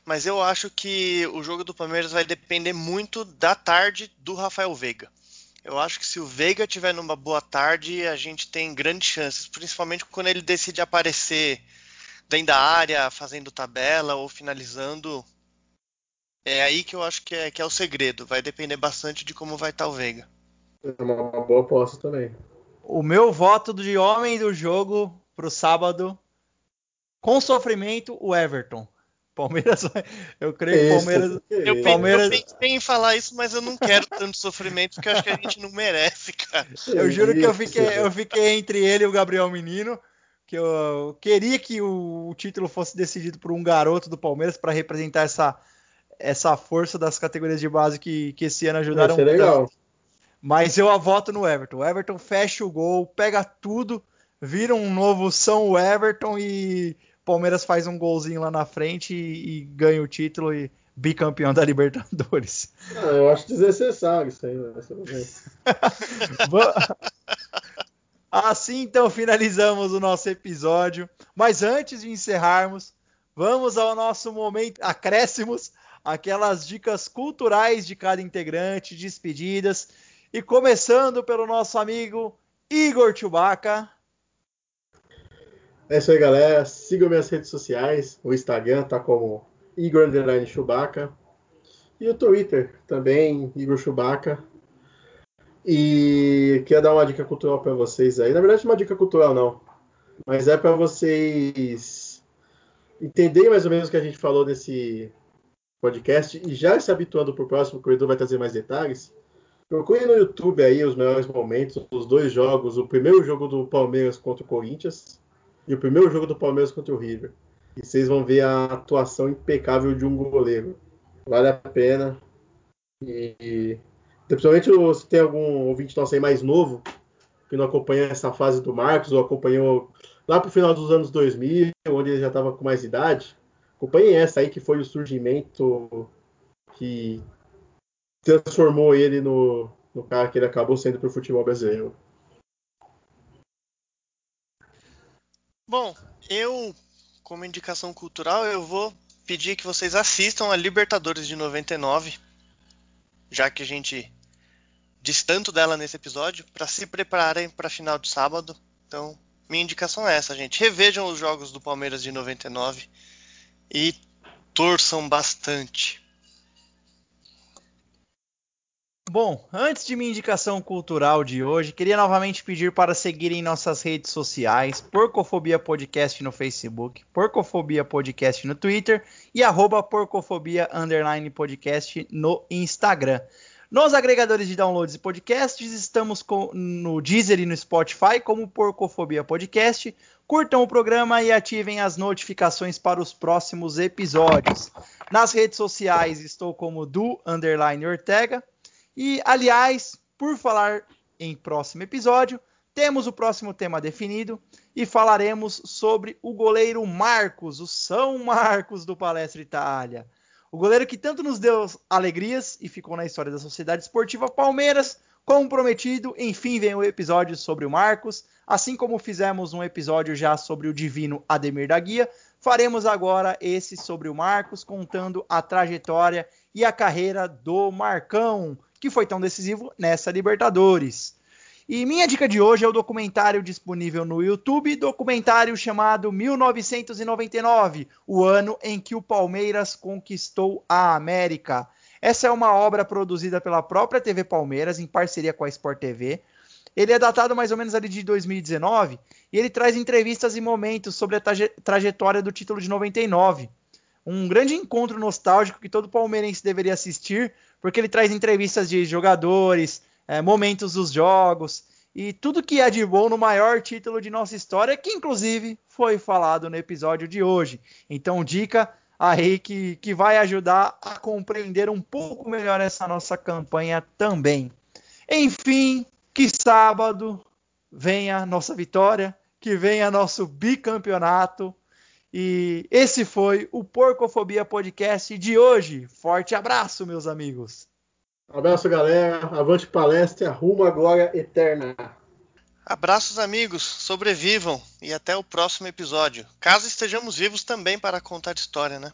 Mas eu acho que o jogo do Palmeiras vai depender muito da tarde do Rafael Veiga. Eu acho que se o Veiga tiver numa boa tarde, a gente tem grandes chances, principalmente quando ele decide aparecer dentro da área, fazendo tabela ou finalizando. É aí que eu acho que é, que é o segredo. Vai depender bastante de como vai estar o Veiga. É uma, boa aposta também. O meu voto de homem do jogo pro sábado, com sofrimento, o Everton. Palmeiras, eu creio que o Palmeiras. Eu, Palmeiras... eu pensei em falar isso, mas eu não quero tanto sofrimento, porque eu acho que a gente não merece, cara. Eu juro que eu fiquei, eu fiquei entre ele e o Gabriel Menino que eu queria que o, o título fosse decidido por um garoto do Palmeiras para representar essa, essa força das categorias de base que, que esse ano ajudaram muito. legal. Mas eu voto no Everton. O Everton fecha o gol, pega tudo, vira um novo São Everton e Palmeiras faz um golzinho lá na frente e, e ganha o título. E bicampeão da Libertadores. Ah, eu acho desnecessário isso aí. Né? [laughs] [laughs] assim então finalizamos o nosso episódio. Mas antes de encerrarmos, vamos ao nosso momento acréscimos, aquelas dicas culturais de cada integrante, despedidas. E começando pelo nosso amigo Igor Chewbacca. É isso aí, galera. Sigam minhas redes sociais. O Instagram tá como Igor Chewbacca. E o Twitter também, Igor Chewbacca. E queria dar uma dica cultural para vocês aí. Na verdade, não é uma dica cultural não, mas é para vocês entenderem mais ou menos o que a gente falou nesse podcast e já se habituando para o próximo, o Edu vai trazer mais detalhes. Procure no YouTube aí os melhores momentos, os dois jogos, o primeiro jogo do Palmeiras contra o Corinthians e o primeiro jogo do Palmeiras contra o River. E vocês vão ver a atuação impecável de um goleiro. Vale a pena. E principalmente se tem algum ouvinte nosso aí mais novo que não acompanha essa fase do Marcos ou acompanhou lá pro final dos anos 2000, onde ele já estava com mais idade, acompanhem essa aí que foi o surgimento que transformou ele no, no cara que ele acabou sendo pro futebol brasileiro. Bom, eu, como indicação cultural, eu vou pedir que vocês assistam a Libertadores de 99, já que a gente diz tanto dela nesse episódio, para se prepararem para final de sábado. Então, minha indicação é essa, gente. Revejam os jogos do Palmeiras de 99 e torçam bastante. Bom, antes de minha indicação cultural de hoje, queria novamente pedir para seguirem nossas redes sociais, Porcofobia Podcast no Facebook, Porcofobia Podcast no Twitter e arroba Porcofobia Podcast no Instagram. Nos agregadores de downloads e podcasts, estamos com, no Deezer e no Spotify como Porcofobia Podcast. Curtam o programa e ativem as notificações para os próximos episódios. Nas redes sociais estou como do underline Ortega. E, aliás, por falar em próximo episódio, temos o próximo tema definido e falaremos sobre o goleiro Marcos, o São Marcos do Palestra Itália. O goleiro que tanto nos deu alegrias e ficou na história da Sociedade Esportiva Palmeiras, como prometido, enfim vem o episódio sobre o Marcos, assim como fizemos um episódio já sobre o divino Ademir da Guia, faremos agora esse sobre o Marcos, contando a trajetória e a carreira do Marcão, que foi tão decisivo nessa Libertadores. E minha dica de hoje é o documentário disponível no YouTube, documentário chamado 1999, o ano em que o Palmeiras conquistou a América. Essa é uma obra produzida pela própria TV Palmeiras em parceria com a Sport TV. Ele é datado mais ou menos ali de 2019 e ele traz entrevistas e momentos sobre a traje trajetória do título de 99. Um grande encontro nostálgico que todo palmeirense deveria assistir, porque ele traz entrevistas de jogadores, é, momentos dos jogos e tudo que é de bom no maior título de nossa história, que inclusive foi falado no episódio de hoje. Então, dica aí que, que vai ajudar a compreender um pouco melhor essa nossa campanha também. Enfim, que sábado venha nossa vitória, que venha nosso bicampeonato. E esse foi o Porcofobia Podcast de hoje. Forte abraço, meus amigos. Abraço, galera. Avante palestra, rumo glória eterna. Abraços, amigos. Sobrevivam e até o próximo episódio. Caso estejamos vivos também para contar história, né?